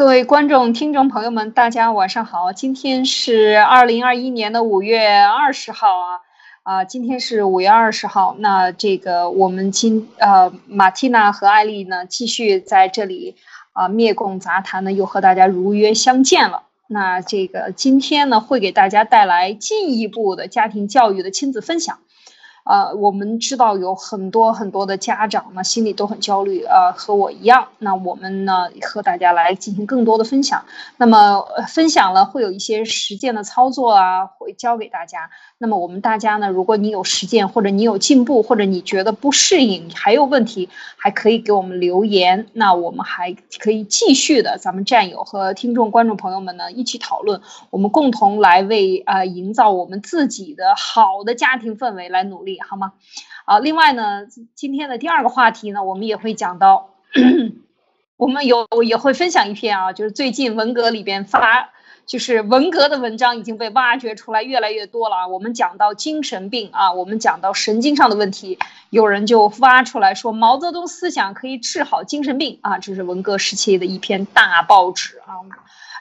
各位观众、听众朋友们，大家晚上好！今天是二零二一年的五月二十号啊，啊，今天是五月二十号。那这个我们今呃，马蒂娜和艾丽呢，继续在这里啊，灭共杂谈呢，又和大家如约相见了。那这个今天呢，会给大家带来进一步的家庭教育的亲子分享。呃，我们知道有很多很多的家长呢，心里都很焦虑，呃，和我一样。那我们呢，和大家来进行更多的分享。那么分享了会有一些实践的操作啊，会教给大家。那么我们大家呢，如果你有实践，或者你有进步，或者你觉得不适应，还有问题，还可以给我们留言。那我们还可以继续的，咱们战友和听众、观众朋友们呢，一起讨论，我们共同来为呃营造我们自己的好的家庭氛围来努力。好吗？啊，另外呢，今天的第二个话题呢，我们也会讲到，我们有也会分享一篇啊，就是最近文革里边发，就是文革的文章已经被挖掘出来越来越多了啊。我们讲到精神病啊，我们讲到神经上的问题，有人就挖出来说毛泽东思想可以治好精神病啊，这是文革时期的一篇大报纸啊。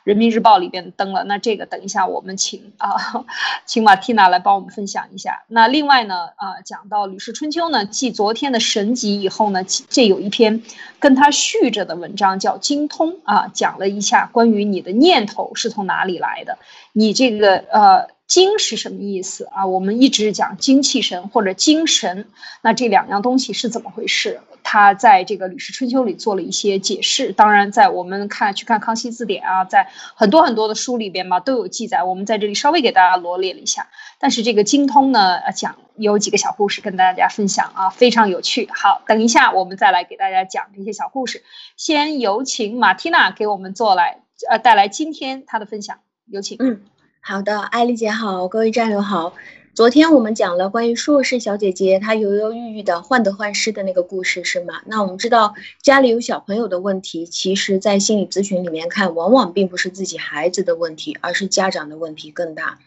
人民日报里边登了，那这个等一下我们请啊，请马蒂娜来帮我们分享一下。那另外呢，啊，讲到《吕氏春秋》呢，继昨天的神集以后呢，这有一篇跟他续着的文章叫《精通》啊，讲了一下关于你的念头是从哪里来的，你这个呃精是什么意思啊？我们一直讲精气神或者精神，那这两样东西是怎么回事？他在这个《吕氏春秋》里做了一些解释，当然，在我们看去看《康熙字典》啊，在很多很多的书里边嘛都有记载。我们在这里稍微给大家罗列了一下。但是这个精通呢，讲有几个小故事跟大家分享啊，非常有趣。好，等一下我们再来给大家讲这些小故事。先有请马蒂娜给我们做来呃带来今天她的分享，有请。嗯，好的，艾丽姐好，各位战友好。昨天我们讲了关于硕士小姐姐她犹犹豫豫的患得患失的那个故事，是吗？那我们知道家里有小朋友的问题，其实，在心理咨询里面看，往往并不是自己孩子的问题，而是家长的问题更大，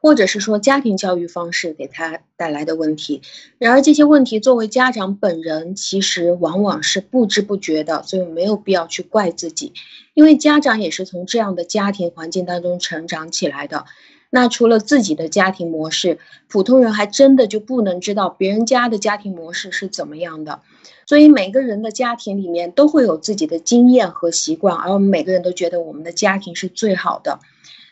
或者是说家庭教育方式给他带来的问题。然而这些问题作为家长本人，其实往往是不知不觉的，所以没有必要去怪自己，因为家长也是从这样的家庭环境当中成长起来的。那除了自己的家庭模式，普通人还真的就不能知道别人家的家庭模式是怎么样的。所以每个人的家庭里面都会有自己的经验和习惯，而我们每个人都觉得我们的家庭是最好的。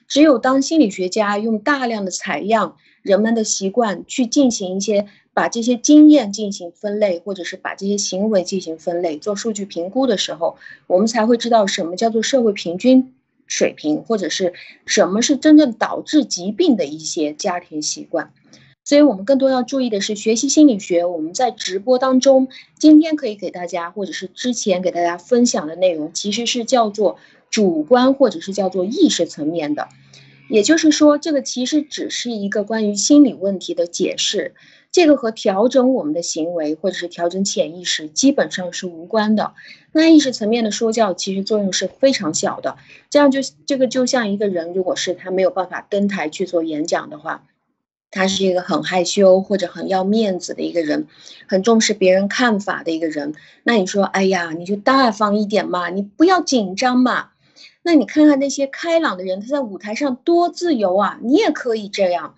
只有当心理学家用大量的采样人们的习惯去进行一些把这些经验进行分类，或者是把这些行为进行分类做数据评估的时候，我们才会知道什么叫做社会平均。水平或者是什么是真正导致疾病的一些家庭习惯，所以我们更多要注意的是学习心理学。我们在直播当中，今天可以给大家或者是之前给大家分享的内容，其实是叫做主观或者是叫做意识层面的，也就是说，这个其实只是一个关于心理问题的解释。这个和调整我们的行为或者是调整潜意识基本上是无关的。那意识层面的说教其实作用是非常小的。这样就这个就像一个人，如果是他没有办法登台去做演讲的话，他是一个很害羞或者很要面子的一个人，很重视别人看法的一个人。那你说，哎呀，你就大方一点嘛，你不要紧张嘛。那你看看那些开朗的人，他在舞台上多自由啊，你也可以这样。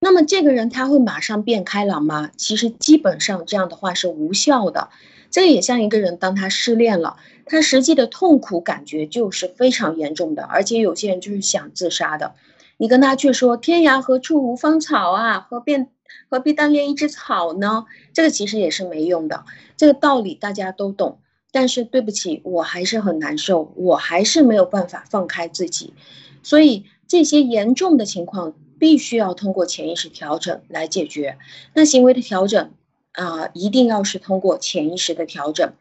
那么这个人他会马上变开朗吗？其实基本上这样的话是无效的。这也像一个人当他失恋了，他实际的痛苦感觉就是非常严重的，而且有些人就是想自杀的。你跟他去说“天涯何处无芳草”啊，何便何必单恋一枝草呢？这个其实也是没用的。这个道理大家都懂，但是对不起，我还是很难受，我还是没有办法放开自己。所以这些严重的情况。必须要通过潜意识调整来解决。那行为的调整啊，一定要是通过潜意识的调整。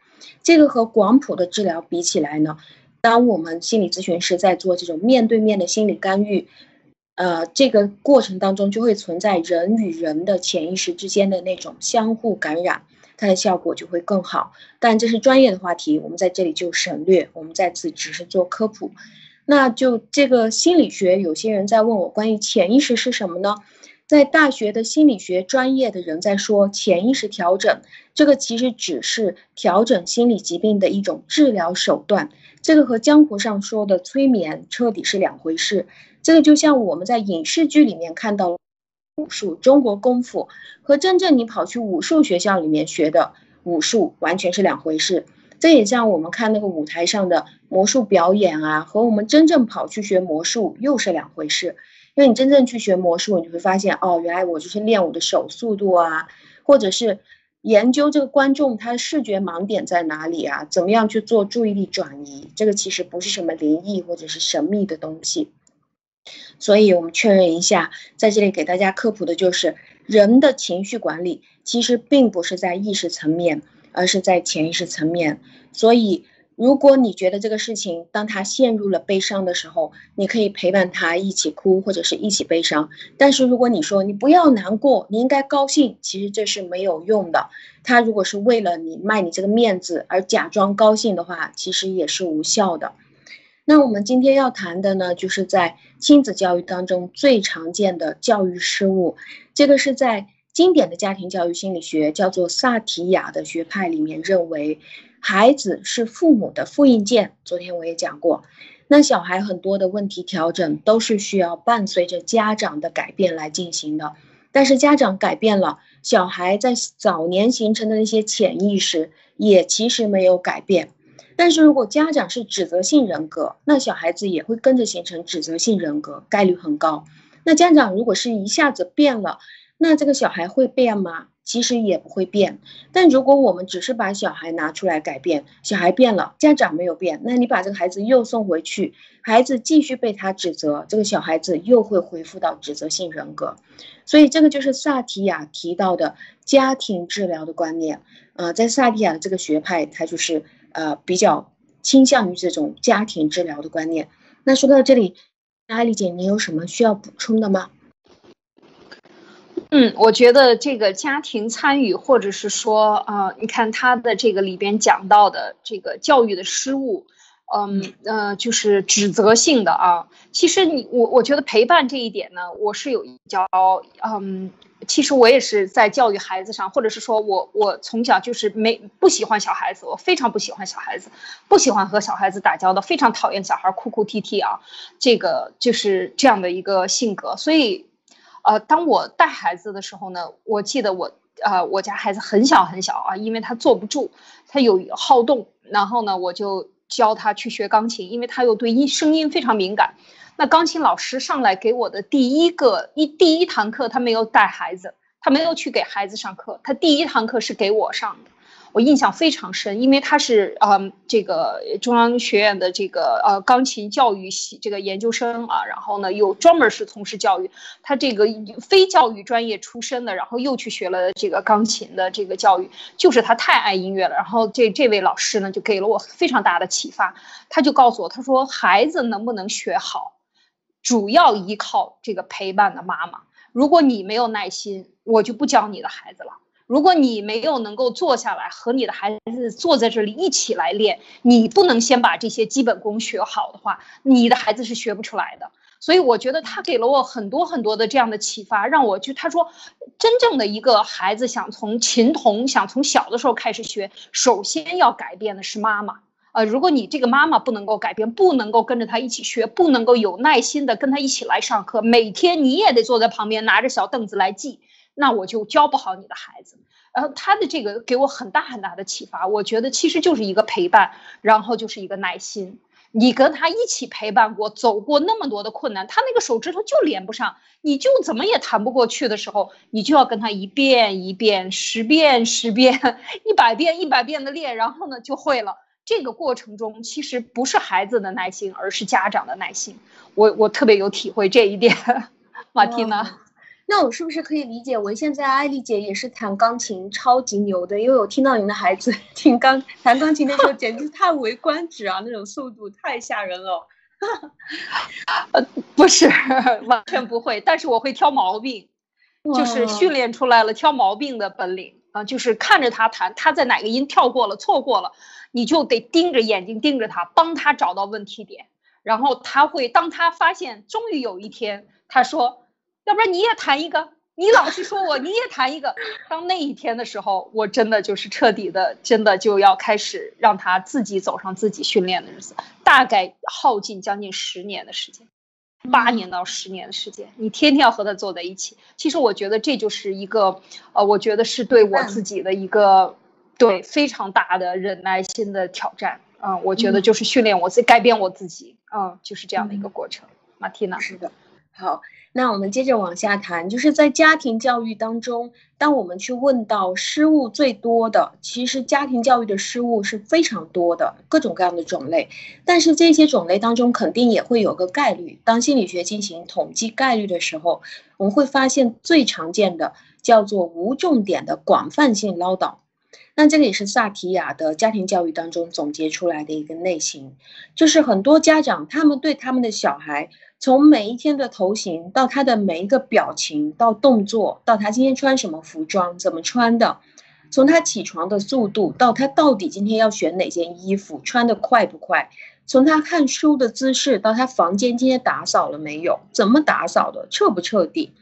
这个和广谱的治疗比起来呢，当我们心理咨询师在做这种面对面的心理干预，呃，这个过程当中就会存在人与人的潜意识之间的那种相互感染，它的效果就会更好。但这是专业的话题，我们在这里就省略。我们在此只是做科普。那就这个心理学，有些人在问我关于潜意识是什么呢？在大学的心理学专业的人在说潜意识调整，这个其实只是调整心理疾病的一种治疗手段，这个和江湖上说的催眠彻底是两回事。这个就像我们在影视剧里面看到武术、中国功夫，和真正你跑去武术学校里面学的武术完全是两回事。这也像我们看那个舞台上的魔术表演啊，和我们真正跑去学魔术又是两回事。因为你真正去学魔术，你会发现，哦，原来我就是练我的手速度啊，或者是研究这个观众他的视觉盲点在哪里啊，怎么样去做注意力转移。这个其实不是什么灵异或者是神秘的东西。所以我们确认一下，在这里给大家科普的就是，人的情绪管理其实并不是在意识层面，而是在潜意识层面。所以。如果你觉得这个事情，当他陷入了悲伤的时候，你可以陪伴他一起哭，或者是一起悲伤。但是如果你说你不要难过，你应该高兴，其实这是没有用的。他如果是为了你卖你这个面子而假装高兴的话，其实也是无效的。那我们今天要谈的呢，就是在亲子教育当中最常见的教育失误，这个是在经典的家庭教育心理学叫做萨提亚的学派里面认为。孩子是父母的复印件，昨天我也讲过。那小孩很多的问题调整都是需要伴随着家长的改变来进行的。但是家长改变了，小孩在早年形成的那些潜意识也其实没有改变。但是如果家长是指责性人格，那小孩子也会跟着形成指责性人格，概率很高。那家长如果是一下子变了，那这个小孩会变吗？其实也不会变，但如果我们只是把小孩拿出来改变，小孩变了，家长没有变，那你把这个孩子又送回去，孩子继续被他指责，这个小孩子又会恢复到指责性人格。所以这个就是萨提亚提到的家庭治疗的观念。呃，在萨提亚这个学派，它就是呃比较倾向于这种家庭治疗的观念。那说到这里，艾丽姐，你有什么需要补充的吗？嗯，我觉得这个家庭参与，或者是说啊，你看他的这个里边讲到的这个教育的失误，嗯呃，就是指责性的啊。其实你我我觉得陪伴这一点呢，我是有一教，嗯，其实我也是在教育孩子上，或者是说我我从小就是没不喜欢小孩子，我非常不喜欢小孩子，不喜欢和小孩子打交道，非常讨厌小孩哭哭啼啼啊，这个就是这样的一个性格，所以。呃，当我带孩子的时候呢，我记得我，呃，我家孩子很小很小啊，因为他坐不住，他有好动，然后呢，我就教他去学钢琴，因为他又对音声音非常敏感。那钢琴老师上来给我的第一个一第一堂课，他没有带孩子，他没有去给孩子上课，他第一堂课是给我上的。我印象非常深，因为他是嗯这个中央学院的这个呃钢琴教育系这个研究生啊，然后呢又专门是从事教育，他这个非教育专业出身的，然后又去学了这个钢琴的这个教育，就是他太爱音乐了。然后这这位老师呢就给了我非常大的启发，他就告诉我，他说孩子能不能学好，主要依靠这个陪伴的妈妈。如果你没有耐心，我就不教你的孩子了。如果你没有能够坐下来和你的孩子坐在这里一起来练，你不能先把这些基本功学好的话，你的孩子是学不出来的。所以我觉得他给了我很多很多的这样的启发，让我就他说，真正的一个孩子想从琴童想从小的时候开始学，首先要改变的是妈妈。呃，如果你这个妈妈不能够改变，不能够跟着他一起学，不能够有耐心的跟他一起来上课，每天你也得坐在旁边拿着小凳子来记。那我就教不好你的孩子，然后他的这个给我很大很大的启发。我觉得其实就是一个陪伴，然后就是一个耐心。你跟他一起陪伴过，走过那么多的困难，他那个手指头就连不上，你就怎么也弹不过去的时候，你就要跟他一遍一遍、十遍十遍、一百遍一百遍的练，然后呢就会了。这个过程中其实不是孩子的耐心，而是家长的耐心。我我特别有体会这一点，马蒂娜。那我是不是可以理解为现在艾丽姐也是弹钢琴超级牛的？因为我听到您的孩子 听钢弹钢琴的时候，简直叹为观止啊，那种速度太吓人了。呃，不是，完全不会，但是我会挑毛病，就是训练出来了挑毛病的本领啊，就是看着他弹，他在哪个音跳过了、错过了，你就得盯着眼睛盯着他，帮他找到问题点，然后他会，当他发现，终于有一天他说。要不然你也谈一个，你老是说我，你也谈一个。当那一天的时候，我真的就是彻底的，真的就要开始让他自己走上自己训练的日子，大概耗尽将近十年的时间，八年到十年的时间，你天天要和他坐在一起。其实我觉得这就是一个，呃，我觉得是对我自己的一个，对非常大的忍耐心的挑战。嗯，我觉得就是训练我自己，改变我自己。嗯，就是这样的一个过程。马蒂娜，是的。好，那我们接着往下谈，就是在家庭教育当中，当我们去问到失误最多的，其实家庭教育的失误是非常多的，各种各样的种类。但是这些种类当中，肯定也会有个概率。当心理学进行统计概率的时候，我们会发现最常见的叫做无重点的广泛性唠叨。那这个也是萨提亚的家庭教育当中总结出来的一个类型，就是很多家长他们对他们的小孩。从每一天的头型到他的每一个表情，到动作，到他今天穿什么服装，怎么穿的，从他起床的速度到他到底今天要选哪件衣服，穿的快不快，从他看书的姿势到他房间今天打扫了没有，怎么打扫的，彻不彻底，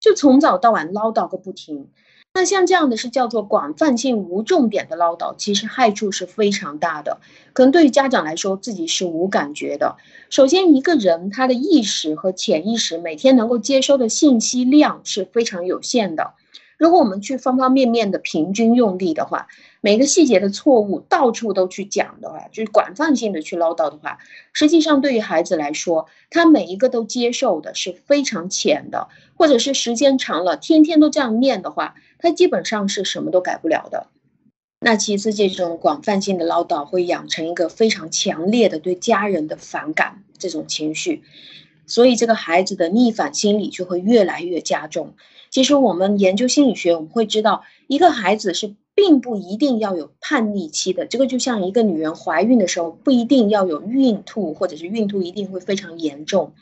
就从早到晚唠叨个不停。那像这样的是叫做广泛性无重点的唠叨，其实害处是非常大的。可能对于家长来说，自己是无感觉的。首先，一个人他的意识和潜意识每天能够接收的信息量是非常有限的。如果我们去方方面面的平均用力的话，每个细节的错误到处都去讲的话，就是广泛性的去唠叨的话，实际上对于孩子来说，他每一个都接受的是非常浅的，或者是时间长了，天天都这样念的话。他基本上是什么都改不了的。那其次，这种广泛性的唠叨会养成一个非常强烈的对家人的反感这种情绪，所以这个孩子的逆反心理就会越来越加重。其实我们研究心理学，我们会知道，一个孩子是并不一定要有叛逆期的。这个就像一个女人怀孕的时候，不一定要有孕吐，或者是孕吐一定会非常严重。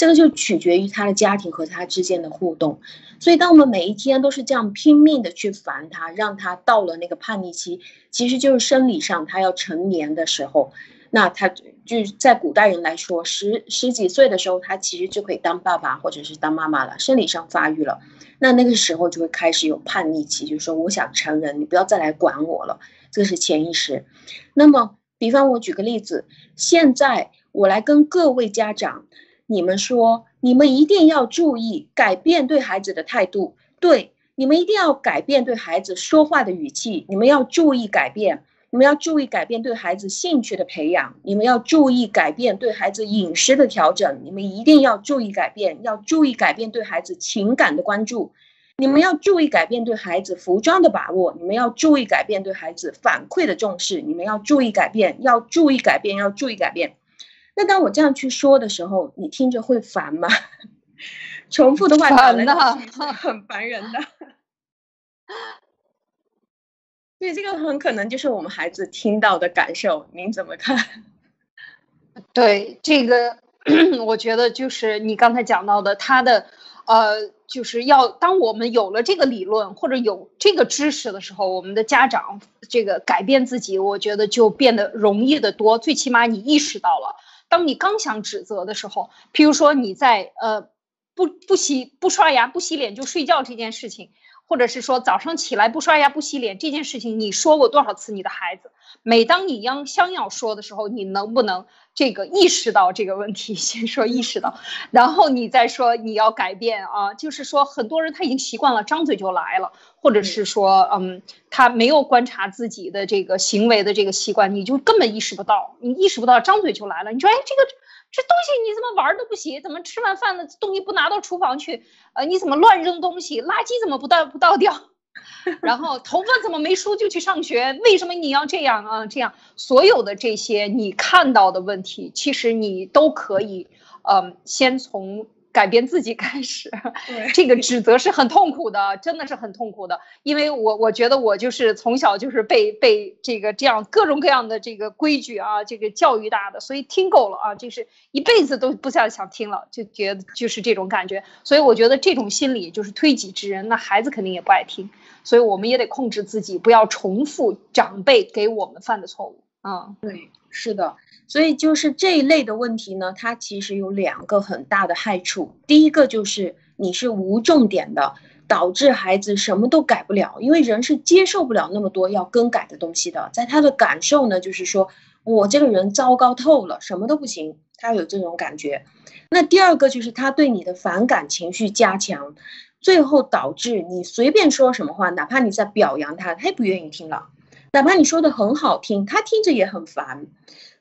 这个就取决于他的家庭和他之间的互动，所以当我们每一天都是这样拼命的去烦他，让他到了那个叛逆期，其实就是生理上他要成年的时候，那他就在古代人来说，十十几岁的时候，他其实就可以当爸爸或者是当妈妈了，生理上发育了，那那个时候就会开始有叛逆期，就是说我想成人，你不要再来管我了，这个是潜意识。那么，比方我举个例子，现在我来跟各位家长。你们说，你们一定要注意改变对孩子的态度。对，你们一定要改变对孩子说话的语气。你们要注意改变，你们要注意改变对孩子兴趣的培养。你们要注意改变对孩子饮食的调整。你们一定要注意改变，要注意改变对孩子情感的关注。你们要注意改变对孩子服装的把握。你们要注意改变对孩子反馈的重视。你们要注意改变，要注意改变，要注意改变。那当我这样去说的时候，你听着会烦吗？重复的话烦的，很烦人的。所以这个很可能就是我们孩子听到的感受，您怎么看？对这个，我觉得就是你刚才讲到的，他的呃，就是要当我们有了这个理论或者有这个知识的时候，我们的家长这个改变自己，我觉得就变得容易的多。最起码你意识到了。当你刚想指责的时候，譬如说你在呃不不洗不刷牙不洗脸就睡觉这件事情，或者是说早上起来不刷牙不洗脸这件事情，你说过多少次你的孩子？每当你央想要说的时候，你能不能这个意识到这个问题？先说意识到，然后你再说你要改变啊。就是说很多人他已经习惯了张嘴就来了，或者是说嗯他没有观察自己的这个行为的这个习惯，你就根本意识不到，你意识不到张嘴就来了。你说哎这个这东西你怎么玩都不行？怎么吃完饭的东西不拿到厨房去？呃你怎么乱扔东西？垃圾怎么不倒不倒掉？然后头发怎么没梳就去上学？为什么你要这样啊？这样所有的这些你看到的问题，其实你都可以，嗯，先从。改变自己开始，这个指责是很痛苦的，真的是很痛苦的。因为我我觉得我就是从小就是被被这个这样各种各样的这个规矩啊，这个教育大的，所以听够了啊，就是一辈子都不再想听了，就觉得就是这种感觉。所以我觉得这种心理就是推己及人，那孩子肯定也不爱听。所以我们也得控制自己，不要重复长辈给我们犯的错误。啊，对，是的。所以就是这一类的问题呢，它其实有两个很大的害处。第一个就是你是无重点的，导致孩子什么都改不了，因为人是接受不了那么多要更改的东西的。在他的感受呢，就是说我这个人糟糕透了，什么都不行，他有这种感觉。那第二个就是他对你的反感情绪加强，最后导致你随便说什么话，哪怕你在表扬他，他也不愿意听了；哪怕你说的很好听，他听着也很烦。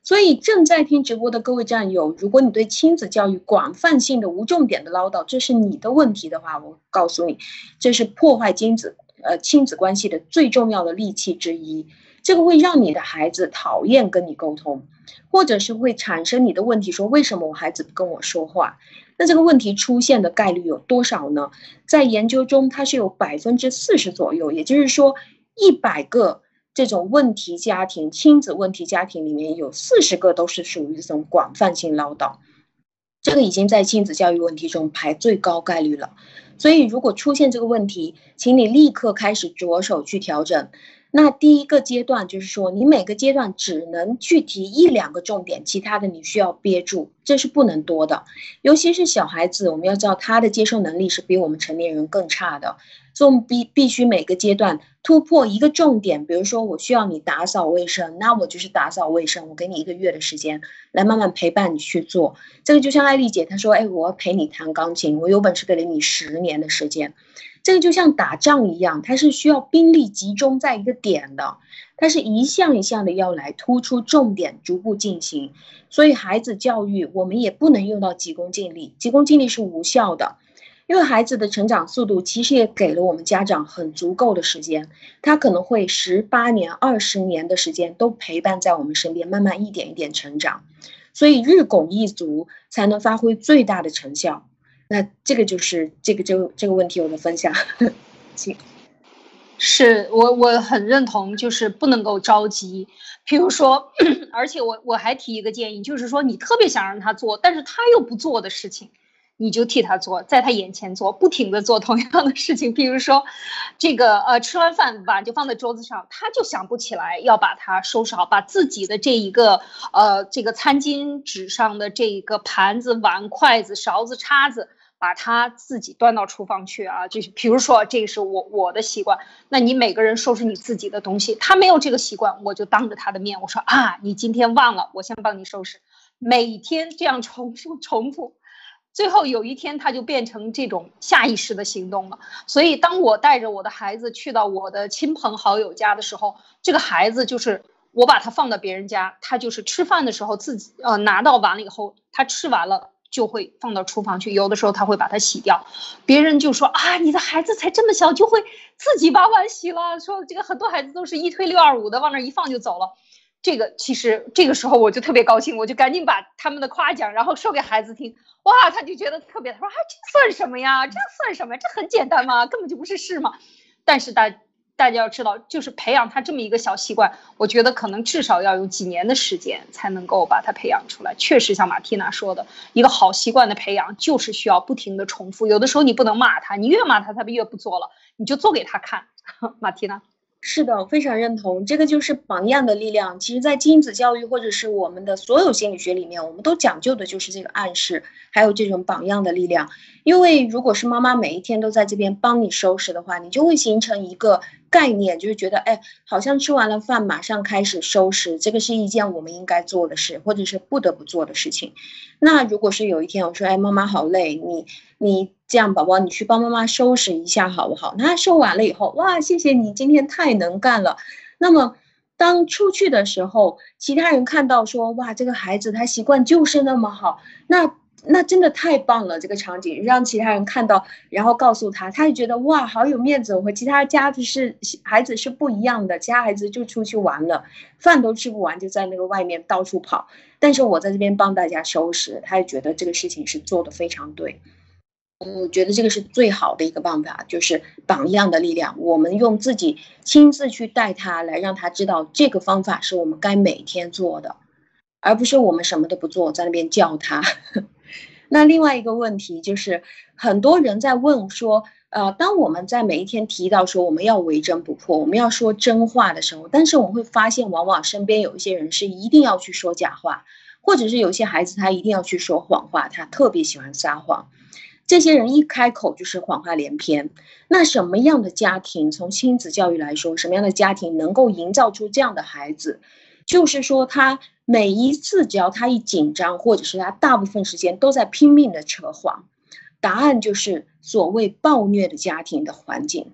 所以正在听直播的各位战友，如果你对亲子教育广泛性的无重点的唠叨，这是你的问题的话，我告诉你，这是破坏亲子呃亲子关系的最重要的利器之一。这个会让你的孩子讨厌跟你沟通，或者是会产生你的问题，说为什么我孩子不跟我说话？那这个问题出现的概率有多少呢？在研究中，它是有百分之四十左右，也就是说，一百个。这种问题家庭、亲子问题家庭里面有四十个都是属于这种广泛性唠叨，这个已经在亲子教育问题中排最高概率了。所以，如果出现这个问题，请你立刻开始着手去调整。那第一个阶段就是说，你每个阶段只能去提一两个重点，其他的你需要憋住，这是不能多的。尤其是小孩子，我们要知道他的接受能力是比我们成年人更差的，所以我们必必须每个阶段突破一个重点。比如说，我需要你打扫卫生，那我就是打扫卫生，我给你一个月的时间来慢慢陪伴你去做。这个就像艾丽姐她说：“哎，我要陪你弹钢琴，我有本事给了你十年的时间。”这个就像打仗一样，它是需要兵力集中在一个点的，它是一项一项的要来突出重点，逐步进行。所以孩子教育我们也不能用到急功近利，急功近利是无效的，因为孩子的成长速度其实也给了我们家长很足够的时间，他可能会十八年、二十年的时间都陪伴在我们身边，慢慢一点一点成长，所以日拱一卒才能发挥最大的成效。那这个就是这个这个这个问题我的分享，请，是我我很认同，就是不能够着急。譬如说，而且我我还提一个建议，就是说你特别想让他做，但是他又不做的事情，你就替他做，在他眼前做，不停的做同样的事情。比如说，这个呃吃完饭碗就放在桌子上，他就想不起来要把它收拾好，把自己的这一个呃这个餐巾纸上的这一个盘子、碗、筷子、勺子、叉子。把他自己端到厨房去啊，就是比如说，这是我我的习惯。那你每个人收拾你自己的东西，他没有这个习惯，我就当着他的面我说啊，你今天忘了，我先帮你收拾。每天这样重复重复，最后有一天他就变成这种下意识的行动了。所以当我带着我的孩子去到我的亲朋好友家的时候，这个孩子就是我把他放到别人家，他就是吃饭的时候自己呃拿到碗了以后，他吃完了。就会放到厨房去，有的时候他会把它洗掉，别人就说啊，你的孩子才这么小，就会自己把碗洗了。说这个很多孩子都是一推六二五的往那一放就走了，这个其实这个时候我就特别高兴，我就赶紧把他们的夸奖然后说给孩子听，哇，他就觉得特别，他说啊，这算什么呀？这算什么？这很简单吗？根本就不是事嘛。但是大。大家要知道，就是培养他这么一个小习惯，我觉得可能至少要有几年的时间才能够把他培养出来。确实，像马蒂娜说的，一个好习惯的培养就是需要不停的重复。有的时候你不能骂他，你越骂他，他越不做了，你就做给他看。马蒂娜。是的，非常认同，这个就是榜样的力量。其实，在亲子教育或者是我们的所有心理学里面，我们都讲究的就是这个暗示，还有这种榜样的力量。因为如果是妈妈每一天都在这边帮你收拾的话，你就会形成一个概念，就是觉得，哎，好像吃完了饭马上开始收拾，这个是一件我们应该做的事，或者是不得不做的事情。那如果是有一天我说，哎，妈妈好累，你你。这样，宝宝，你去帮妈妈收拾一下好不好？那收完了以后，哇，谢谢你，今天太能干了。那么，当出去的时候，其他人看到说，哇，这个孩子他习惯就是那么好，那那真的太棒了。这个场景让其他人看到，然后告诉他，他就觉得哇，好有面子。我和其他家的是孩子是不一样的，其他孩子就出去玩了，饭都吃不完，就在那个外面到处跑。但是我在这边帮大家收拾，他也觉得这个事情是做的非常对。我觉得这个是最好的一个办法，就是榜样的力量。我们用自己亲自去带他，来让他知道这个方法是我们该每天做的，而不是我们什么都不做，在那边叫他。那另外一个问题就是，很多人在问说，呃，当我们在每一天提到说我们要为真不破，我们要说真话的时候，但是我们会发现，往往身边有一些人是一定要去说假话，或者是有些孩子他一定要去说谎话，他特别喜欢撒谎。这些人一开口就是谎话连篇。那什么样的家庭，从亲子教育来说，什么样的家庭能够营造出这样的孩子？就是说，他每一次只要他一紧张，或者是他大部分时间都在拼命的扯谎，答案就是所谓暴虐的家庭的环境。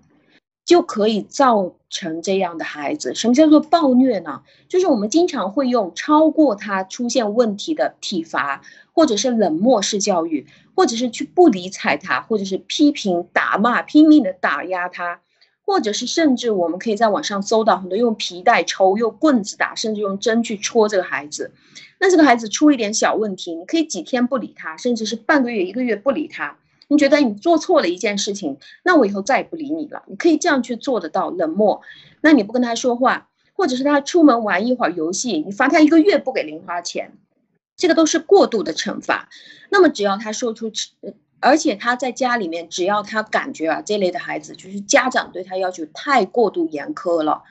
就可以造成这样的孩子。什么叫做暴虐呢？就是我们经常会用超过他出现问题的体罚，或者是冷漠式教育，或者是去不理睬他，或者是批评、打骂、拼命的打压他，或者是甚至我们可以在网上搜到很多用皮带抽、用棍子打，甚至用针去戳这个孩子。那这个孩子出一点小问题，你可以几天不理他，甚至是半个月、一个月不理他。你觉得你做错了一件事情，那我以后再也不理你了。你可以这样去做得到，冷漠。那你不跟他说话，或者是他出门玩一会儿游戏，你罚他一个月不给零花钱，这个都是过度的惩罚。那么只要他说出，而且他在家里面，只要他感觉啊，这类的孩子就是家长对他要求太过度严苛了。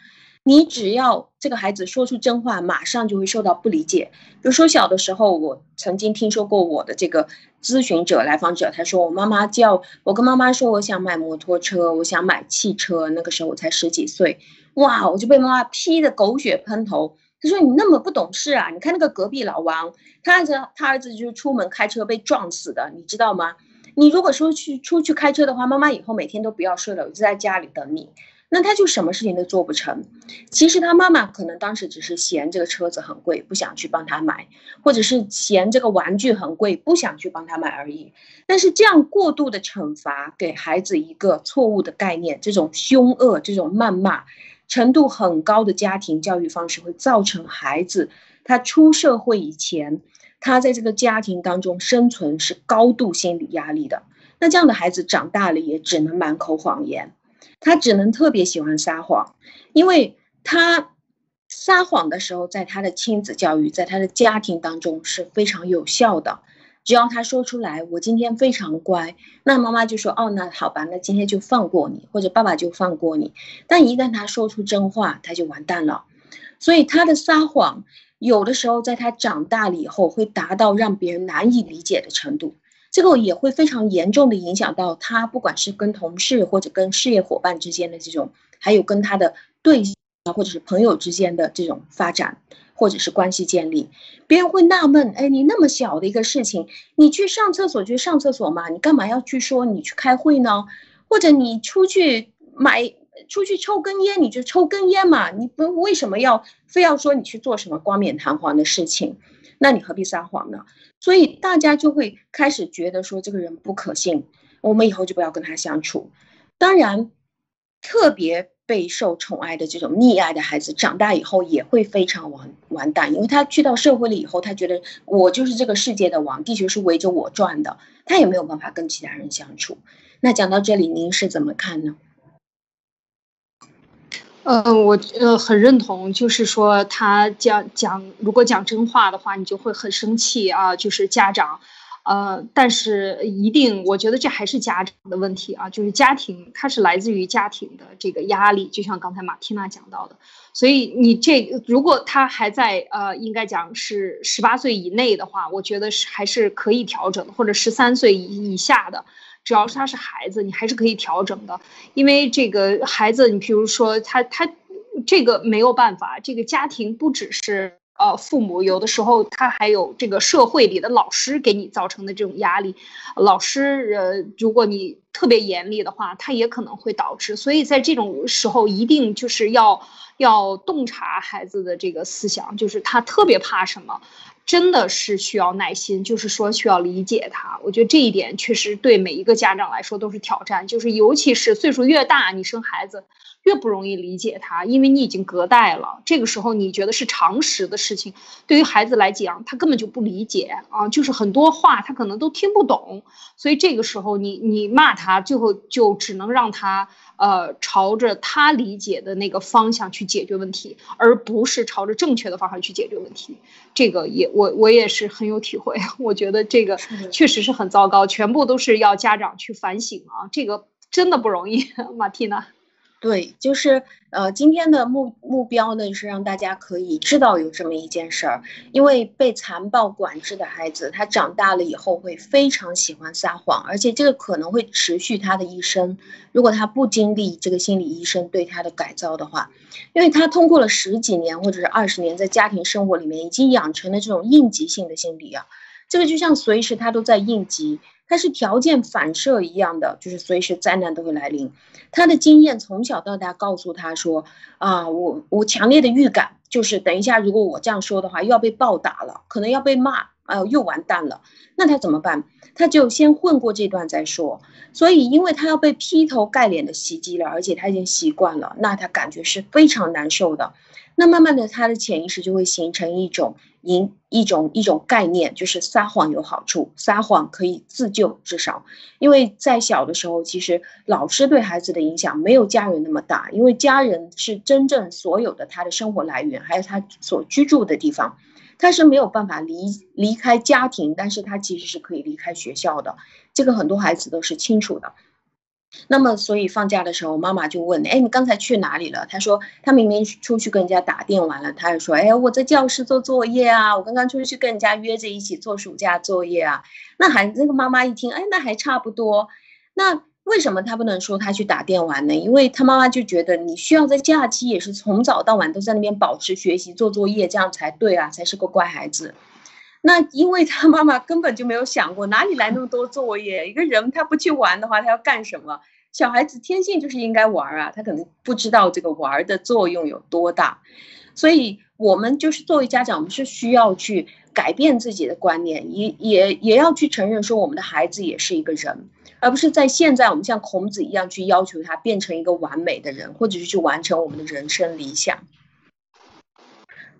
你只要这个孩子说出真话，马上就会受到不理解。比如说小的时候，我曾经听说过我的这个咨询者、来访者，他说我妈妈叫我跟妈妈说我想买摩托车，我想买汽车。那个时候我才十几岁，哇，我就被妈妈批的狗血喷头。他说你那么不懂事啊！你看那个隔壁老王，他儿子他儿子就是出门开车被撞死的，你知道吗？你如果说去出去开车的话，妈妈以后每天都不要睡了，我就在家里等你。那他就什么事情都做不成。其实他妈妈可能当时只是嫌这个车子很贵，不想去帮他买，或者是嫌这个玩具很贵，不想去帮他买而已。但是这样过度的惩罚，给孩子一个错误的概念，这种凶恶、这种谩骂程度很高的家庭教育方式，会造成孩子他出社会以前，他在这个家庭当中生存是高度心理压力的。那这样的孩子长大了，也只能满口谎言。他只能特别喜欢撒谎，因为他撒谎的时候，在他的亲子教育，在他的家庭当中是非常有效的。只要他说出来，我今天非常乖，那妈妈就说，哦，那好吧，那今天就放过你，或者爸爸就放过你。但一旦他说出真话，他就完蛋了。所以他的撒谎，有的时候在他长大了以后，会达到让别人难以理解的程度。这个也会非常严重的影响到他，不管是跟同事或者跟事业伙伴之间的这种，还有跟他的对象或者是朋友之间的这种发展，或者是关系建立，别人会纳闷，哎，你那么小的一个事情，你去上厕所就上厕所嘛，你干嘛要去说你去开会呢？或者你出去买出去抽根烟，你就抽根烟嘛，你不为什么要非要说你去做什么冠冕堂皇的事情？那你何必撒谎呢？所以大家就会开始觉得说这个人不可信，我们以后就不要跟他相处。当然，特别备受宠爱的这种溺爱的孩子，长大以后也会非常完完蛋，因为他去到社会了以后，他觉得我就是这个世界的王，地球是围着我转的，他也没有办法跟其他人相处。那讲到这里，您是怎么看呢？嗯，我呃很认同，就是说他讲讲，如果讲真话的话，你就会很生气啊。就是家长，呃，但是一定，我觉得这还是家长的问题啊。就是家庭，它是来自于家庭的这个压力，就像刚才马缇娜讲到的。所以你这如果他还在呃，应该讲是十八岁以内的话，我觉得是还是可以调整，或者十三岁以以下的。只要是他是孩子，你还是可以调整的，因为这个孩子，你比如说他他这个没有办法，这个家庭不只是呃父母，有的时候他还有这个社会里的老师给你造成的这种压力，老师呃如果你特别严厉的话，他也可能会导致，所以在这种时候一定就是要要洞察孩子的这个思想，就是他特别怕什么。真的是需要耐心，就是说需要理解他。我觉得这一点确实对每一个家长来说都是挑战，就是尤其是岁数越大，你生孩子越不容易理解他，因为你已经隔代了。这个时候你觉得是常识的事情，对于孩子来讲，他根本就不理解啊，就是很多话他可能都听不懂。所以这个时候你你骂他，最后就只能让他。呃，朝着他理解的那个方向去解决问题，而不是朝着正确的方向去解决问题。这个也我我也是很有体会，我觉得这个确实是很糟糕，全部都是要家长去反省啊，这个真的不容易，马蒂娜。对，就是呃，今天的目目标呢是让大家可以知道有这么一件事儿，因为被残暴管制的孩子，他长大了以后会非常喜欢撒谎，而且这个可能会持续他的一生。如果他不经历这个心理医生对他的改造的话，因为他通过了十几年或者是二十年在家庭生活里面，已经养成了这种应急性的心理啊，这个就像随时他都在应急。它是条件反射一样的，就是随时灾难都会来临。他的经验从小到大告诉他说：“啊，我我强烈的预感就是，等一下如果我这样说的话，又要被暴打了，可能要被骂，啊，又完蛋了。那他怎么办？他就先混过这段再说。所以，因为他要被劈头盖脸的袭击了，而且他已经习惯了，那他感觉是非常难受的。那慢慢的，他的潜意识就会形成一种。”一一种一种概念，就是撒谎有好处，撒谎可以自救，至少，因为在小的时候，其实老师对孩子的影响没有家人那么大，因为家人是真正所有的他的生活来源，还有他所居住的地方，他是没有办法离离开家庭，但是他其实是可以离开学校的，这个很多孩子都是清楚的。那么，所以放假的时候，妈妈就问：“哎，你刚才去哪里了？”他说：“他明明出去跟人家打电玩了。”他就说：“哎，我在教室做作业啊，我刚刚出去跟人家约着一起做暑假作业啊。”那孩子，那个妈妈一听，哎，那还差不多。那为什么他不能说他去打电玩呢？因为他妈妈就觉得你需要在假期也是从早到晚都在那边保持学习做作业，这样才对啊，才是个乖孩子。那因为他妈妈根本就没有想过哪里来那么多作业，一个人他不去玩的话，他要干什么？小孩子天性就是应该玩啊，他可能不知道这个玩的作用有多大，所以我们就是作为家长，我们是需要去改变自己的观念，也也也要去承认说我们的孩子也是一个人，而不是在现在我们像孔子一样去要求他变成一个完美的人，或者是去完成我们的人生理想。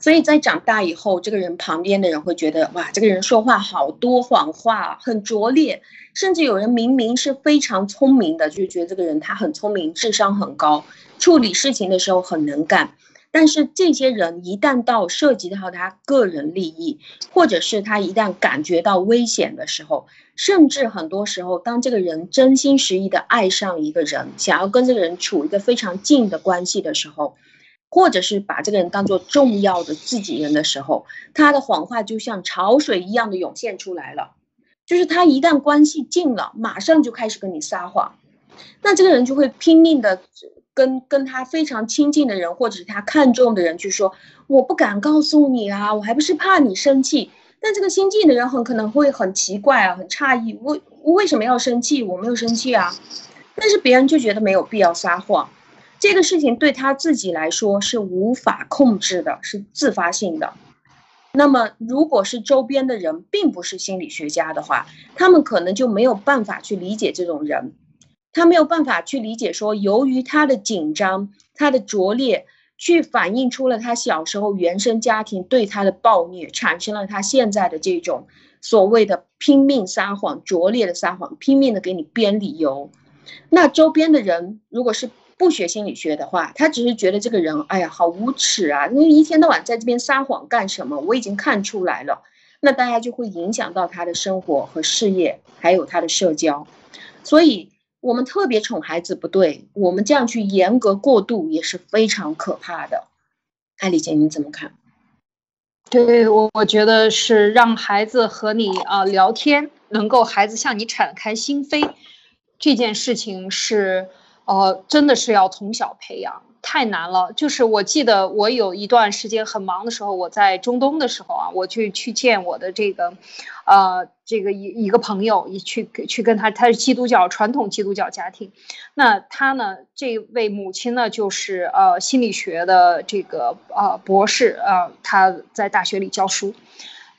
所以在长大以后，这个人旁边的人会觉得，哇，这个人说话好多谎话，很拙劣。甚至有人明明是非常聪明的，就觉得这个人他很聪明，智商很高，处理事情的时候很能干。但是这些人一旦到涉及到他个人利益，或者是他一旦感觉到危险的时候，甚至很多时候，当这个人真心实意的爱上一个人，想要跟这个人处一个非常近的关系的时候。或者是把这个人当做重要的自己人的时候，他的谎话就像潮水一样的涌现出来了。就是他一旦关系近了，马上就开始跟你撒谎，那这个人就会拼命的跟跟他非常亲近的人，或者是他看重的人去说：“我不敢告诉你啊，我还不是怕你生气。”但这个亲近的人很可能会很奇怪啊，很诧异：“为为什么要生气？我没有生气啊。”但是别人就觉得没有必要撒谎。这个事情对他自己来说是无法控制的，是自发性的。那么，如果是周边的人并不是心理学家的话，他们可能就没有办法去理解这种人，他没有办法去理解说，由于他的紧张、他的拙劣，去反映出了他小时候原生家庭对他的暴虐，产生了他现在的这种所谓的拼命撒谎、拙劣的撒谎，拼命的给你编理由。那周边的人如果是。不学心理学的话，他只是觉得这个人，哎呀，好无耻啊！因为一天到晚在这边撒谎干什么？我已经看出来了。那大家就会影响到他的生活和事业，还有他的社交。所以，我们特别宠孩子不对，我们这样去严格过度也是非常可怕的。艾丽姐，你怎么看？对我，我觉得是让孩子和你啊聊天，能够孩子向你敞开心扉，这件事情是。哦，真的是要从小培养，太难了。就是我记得我有一段时间很忙的时候，我在中东的时候啊，我去去见我的这个，呃，这个一一个朋友，一去去跟他，他是基督教传统基督教家庭，那他呢，这位母亲呢，就是呃心理学的这个呃博士，呃，他在大学里教书。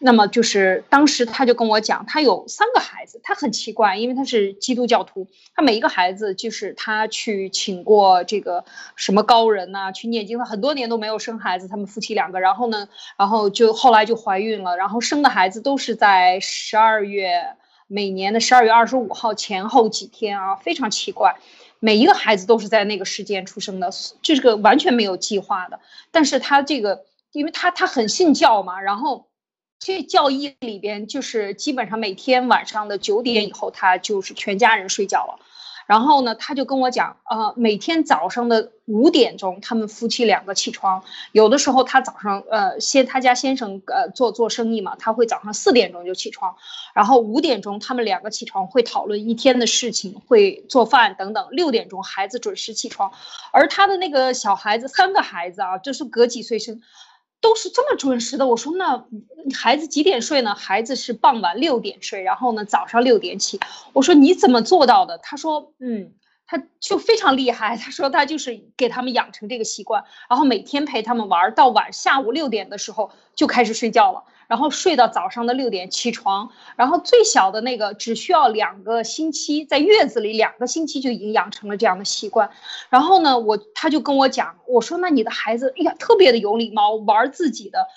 那么就是当时他就跟我讲，他有三个孩子，他很奇怪，因为他是基督教徒，他每一个孩子就是他去请过这个什么高人呐，去念经，他很多年都没有生孩子，他们夫妻两个，然后呢，然后就后来就怀孕了，然后生的孩子都是在十二月，每年的十二月二十五号前后几天啊，非常奇怪，每一个孩子都是在那个时间出生的，这是个完全没有计划的，但是他这个，因为他他很信教嘛，然后。这教义里边就是基本上每天晚上的九点以后，他就是全家人睡觉了，然后呢，他就跟我讲，呃，每天早上的五点钟，他们夫妻两个起床。有的时候他早上，呃，先他家先生，呃，做做生意嘛，他会早上四点钟就起床，然后五点钟他们两个起床会讨论一天的事情，会做饭等等。六点钟孩子准时起床，而他的那个小孩子，三个孩子啊，就是隔几岁生。都是这么准时的，我说那孩子几点睡呢？孩子是傍晚六点睡，然后呢早上六点起。我说你怎么做到的？他说嗯，他就非常厉害。他说他就是给他们养成这个习惯，然后每天陪他们玩到晚下午六点的时候就开始睡觉了。然后睡到早上的六点起床，然后最小的那个只需要两个星期，在月子里两个星期就已经养成了这样的习惯。然后呢，我他就跟我讲，我说那你的孩子，哎呀，特别的有礼貌，玩自己的，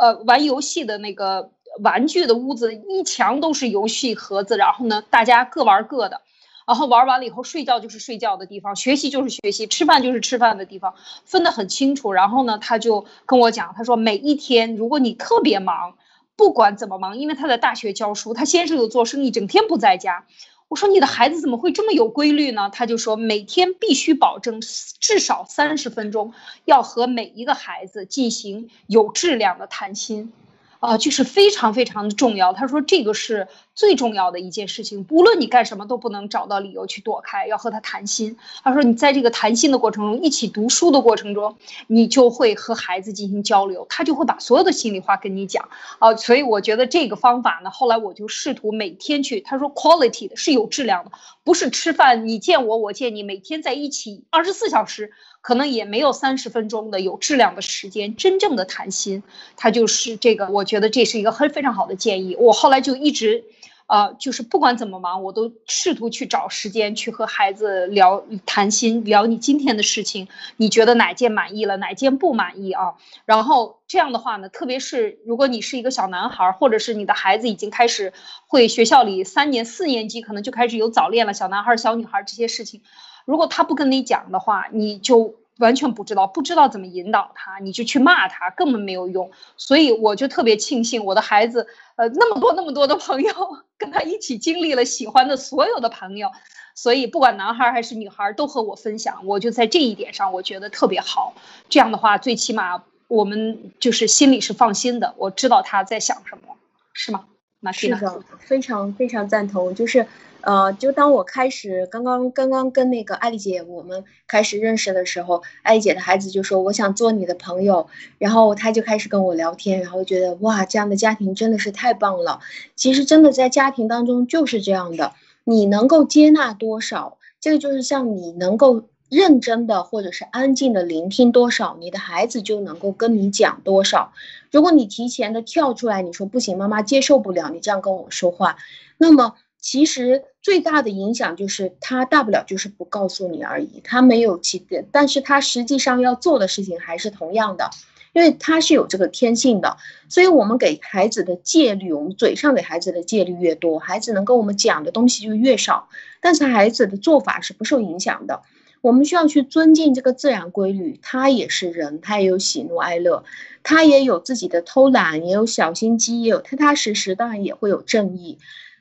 呃，玩游戏的那个玩具的屋子，一墙都是游戏盒子，然后呢，大家各玩各的。然后玩完了以后，睡觉就是睡觉的地方，学习就是学习，吃饭就是吃饭的地方，分得很清楚。然后呢，他就跟我讲，他说每一天，如果你特别忙，不管怎么忙，因为他在大学教书，他先生又做生意，整天不在家。我说你的孩子怎么会这么有规律呢？他就说每天必须保证至少三十分钟，要和每一个孩子进行有质量的谈心。啊，就是非常非常的重要。他说这个是最重要的一件事情，无论你干什么都不能找到理由去躲开，要和他谈心。他说你在这个谈心的过程中，一起读书的过程中，你就会和孩子进行交流，他就会把所有的心里话跟你讲。啊，所以我觉得这个方法呢，后来我就试图每天去。他说 quality 的是有质量的，不是吃饭你见我我见你，每天在一起二十四小时。可能也没有三十分钟的有质量的时间，真正的谈心，他就是这个。我觉得这是一个很非常好的建议。我后来就一直，呃，就是不管怎么忙，我都试图去找时间去和孩子聊谈心，聊你今天的事情，你觉得哪件满意了，哪件不满意啊？然后这样的话呢，特别是如果你是一个小男孩，或者是你的孩子已经开始会学校里三年四年级可能就开始有早恋了，小男孩小女孩这些事情。如果他不跟你讲的话，你就完全不知道，不知道怎么引导他，你就去骂他，根本没有用。所以我就特别庆幸我的孩子，呃，那么多那么多的朋友跟他一起经历了喜欢的所有的朋友，所以不管男孩还是女孩都和我分享，我就在这一点上我觉得特别好。这样的话，最起码我们就是心里是放心的，我知道他在想什么，是吗？是的，非常非常赞同，就是。呃，就当我开始刚刚刚刚跟那个艾丽姐我们开始认识的时候，艾丽姐的孩子就说我想做你的朋友，然后他就开始跟我聊天，然后觉得哇，这样的家庭真的是太棒了。其实真的在家庭当中就是这样的，你能够接纳多少，这个就是像你能够认真的或者是安静的聆听多少，你的孩子就能够跟你讲多少。如果你提前的跳出来，你说不行，妈妈接受不了你这样跟我说话，那么。其实最大的影响就是他大不了就是不告诉你而已，他没有其，但是他实际上要做的事情还是同样的，因为他是有这个天性的，所以我们给孩子的戒律，我们嘴上给孩子的戒律越多，孩子能跟我们讲的东西就越少，但是孩子的做法是不受影响的。我们需要去尊敬这个自然规律，他也是人，他也有喜怒哀乐，他也有自己的偷懒，也有小心机，也有踏踏实实，当然也会有正义。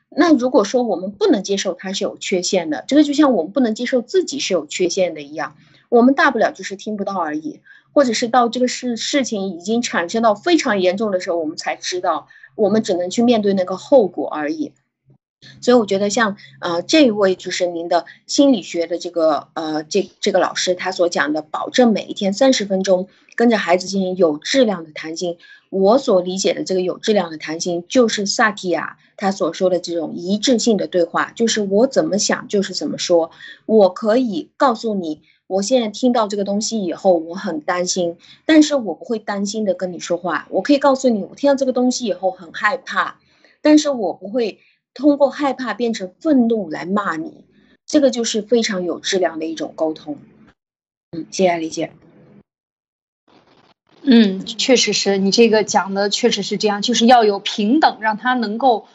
那如果说我们不能接受他是有缺陷的，这个就像我们不能接受自己是有缺陷的一样，我们大不了就是听不到而已，或者是到这个事事情已经产生到非常严重的时候，我们才知道，我们只能去面对那个后果而已。所以我觉得像呃这一位就是您的心理学的这个呃这这个老师他所讲的，保证每一天三十分钟跟着孩子进行有质量的谈心。我所理解的这个有质量的谈心，就是萨提亚他所说的这种一致性的对话，就是我怎么想就是怎么说。我可以告诉你，我现在听到这个东西以后，我很担心，但是我不会担心的跟你说话。我可以告诉你，我听到这个东西以后很害怕，但是我不会通过害怕变成愤怒来骂你。这个就是非常有质量的一种沟通。嗯，谢谢理解。嗯，确实是你这个讲的确实是这样，就是要有平等，让他能够，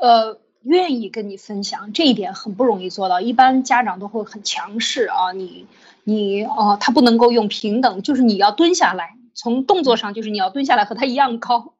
呃，愿意跟你分享，这一点很不容易做到。一般家长都会很强势啊，你你哦，他不能够用平等，就是你要蹲下来，从动作上就是你要蹲下来和他一样高。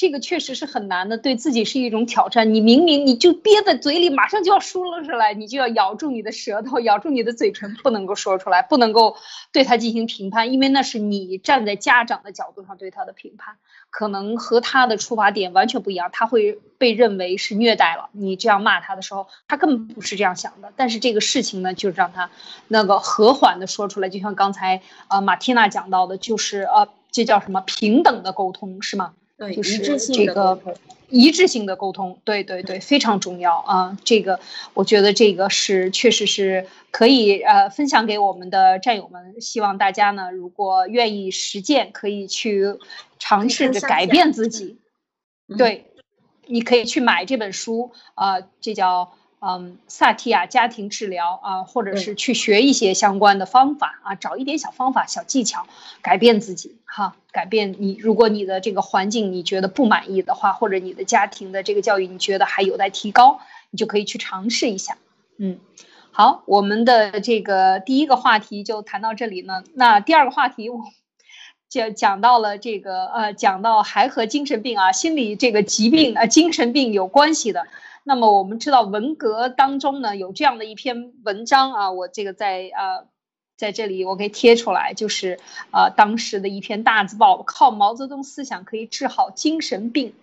这个确实是很难的，对自己是一种挑战。你明明你就憋在嘴里，马上就要说了出来，你就要咬住你的舌头，咬住你的嘴唇，不能够说出来，不能够对他进行评判，因为那是你站在家长的角度上对他的评判，可能和他的出发点完全不一样，他会被认为是虐待了。你这样骂他的时候，他根本不是这样想的。但是这个事情呢，就让他那个和缓的说出来，就像刚才呃马蒂娜讲到的，就是呃。这叫什么平等的沟通是吗？对，就是这个一致性的沟通，对对对，非常重要啊！这个我觉得这个是确实是可以呃分享给我们的战友们，希望大家呢如果愿意实践，可以去尝试着改变自己。对，你可以去买这本书啊，这叫。嗯，萨提亚家庭治疗啊，或者是去学一些相关的方法啊，找一点小方法、小技巧，改变自己哈，改变你。如果你的这个环境你觉得不满意的话，或者你的家庭的这个教育你觉得还有待提高，你就可以去尝试一下。嗯，好，我们的这个第一个话题就谈到这里呢。那第二个话题，我讲讲到了这个呃，讲到还和精神病啊、心理这个疾病啊、精神病有关系的。那么我们知道文革当中呢有这样的一篇文章啊，我这个在呃在这里我给贴出来，就是呃当时的一篇大字报，靠毛泽东思想可以治好精神病，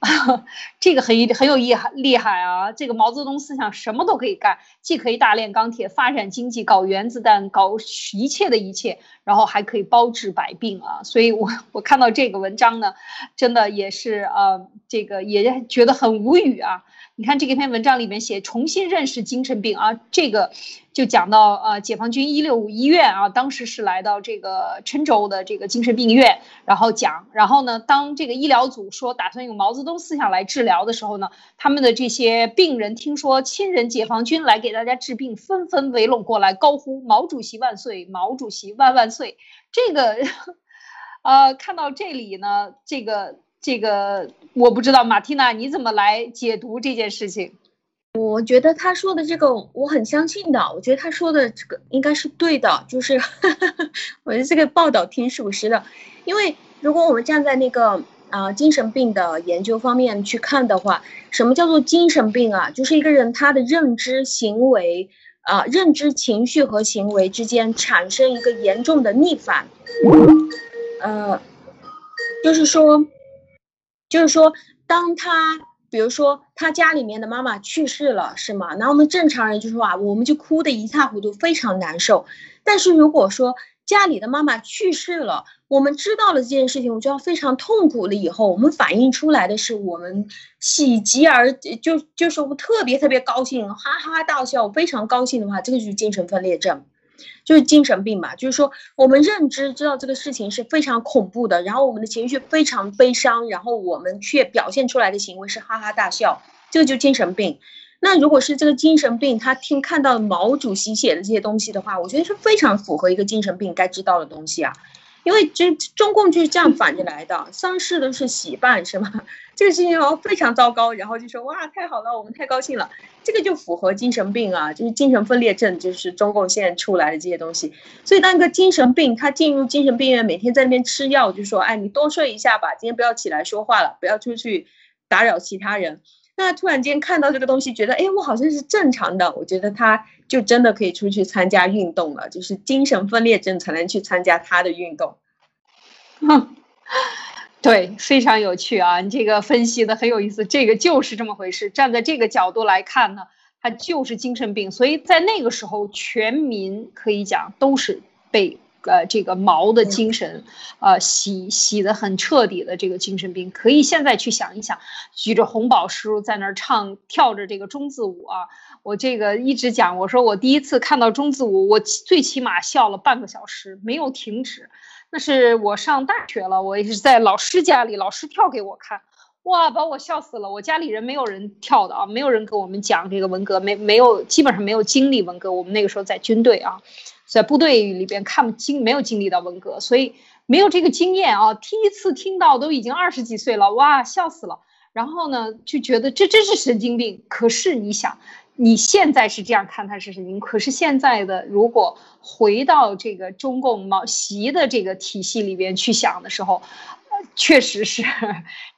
这个很很有意厉害啊！这个毛泽东思想什么都可以干，既可以大炼钢铁、发展经济、搞原子弹、搞一切的一切，然后还可以包治百病啊！所以我我看到这个文章呢，真的也是呃这个也觉得很无语啊。你看这篇文章里面写重新认识精神病啊，这个就讲到呃解放军一六五医院啊，当时是来到这个郴州的这个精神病院，然后讲，然后呢，当这个医疗组说打算用毛泽东思想来治疗的时候呢，他们的这些病人听说亲人解放军来给大家治病，纷纷围拢过来，高呼毛主席万岁，毛主席万万岁。对这个，呃，看到这里呢，这个。这个我不知道，马蒂娜你怎么来解读这件事情？我觉得他说的这个我很相信的，我觉得他说的这个应该是对的，就是 我觉得这个报道挺属实的。因为如果我们站在那个啊精神病的研究方面去看的话，什么叫做精神病啊？就是一个人他的认知行为啊，认知情绪和行为之间产生一个严重的逆反，呃，就是说。就是说，当他比如说他家里面的妈妈去世了，是吗？那我们正常人就说啊，我们就哭得一塌糊涂，非常难受。但是如果说家里的妈妈去世了，我们知道了这件事情，我就要非常痛苦了。以后我们反映出来的是我们喜极而就就是我特别特别高兴，哈哈大笑，非常高兴的话，这个就是精神分裂症。就是精神病嘛，就是说我们认知知道这个事情是非常恐怖的，然后我们的情绪非常悲伤，然后我们却表现出来的行为是哈哈大笑，这个就精神病。那如果是这个精神病，他听看到毛主席写的这些东西的话，我觉得是非常符合一个精神病该知道的东西啊。因为这中共就是这样反着来的，丧事都是喜办，是吗？这个事情哦非常糟糕，然后就说哇太好了，我们太高兴了，这个就符合精神病啊，就是精神分裂症，就是中共现在出来的这些东西。所以当一个精神病他进入精神病院，每天在那边吃药，就说哎你多睡一下吧，今天不要起来说话了，不要出去打扰其他人。那突然间看到这个东西，觉得哎我好像是正常的，我觉得他就真的可以出去参加运动了，就是精神分裂症才能去参加他的运动。哼。对，非常有趣啊！你这个分析的很有意思，这个就是这么回事。站在这个角度来看呢，他就是精神病。所以在那个时候，全民可以讲都是被呃这个毛的精神，呃洗洗的很彻底的这个精神病。可以现在去想一想，举着红宝石在那儿唱跳着这个中字舞啊！我这个一直讲，我说我第一次看到中字舞，我最起码笑了半个小时，没有停止。那是我上大学了，我也是在老师家里，老师跳给我看，哇，把我笑死了。我家里人没有人跳的啊，没有人给我们讲这个文革，没没有，基本上没有经历文革。我们那个时候在军队啊，在部队里边看不经没有经历到文革，所以没有这个经验啊。第一次听到都已经二十几岁了，哇，笑死了。然后呢，就觉得这真是神经病。可是你想。你现在是这样看他是神经，可是现在的如果回到这个中共毛习的这个体系里边去想的时候，确实是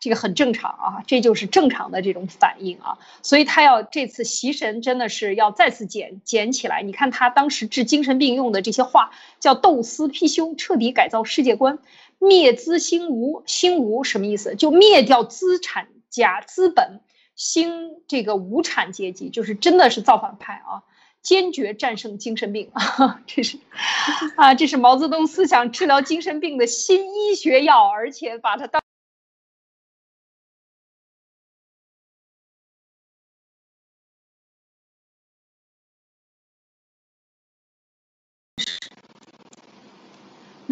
这个很正常啊，这就是正常的这种反应啊，所以他要这次习神真的是要再次捡捡起来。你看他当时治精神病用的这些话，叫斗私批修，彻底改造世界观，灭资兴无，兴无什么意思？就灭掉资产家资本，兴这个无产阶级，就是真的是造反派啊。坚决战胜精神病啊！这是 啊，这是毛泽东思想治疗精神病的新医学药，而且把它当。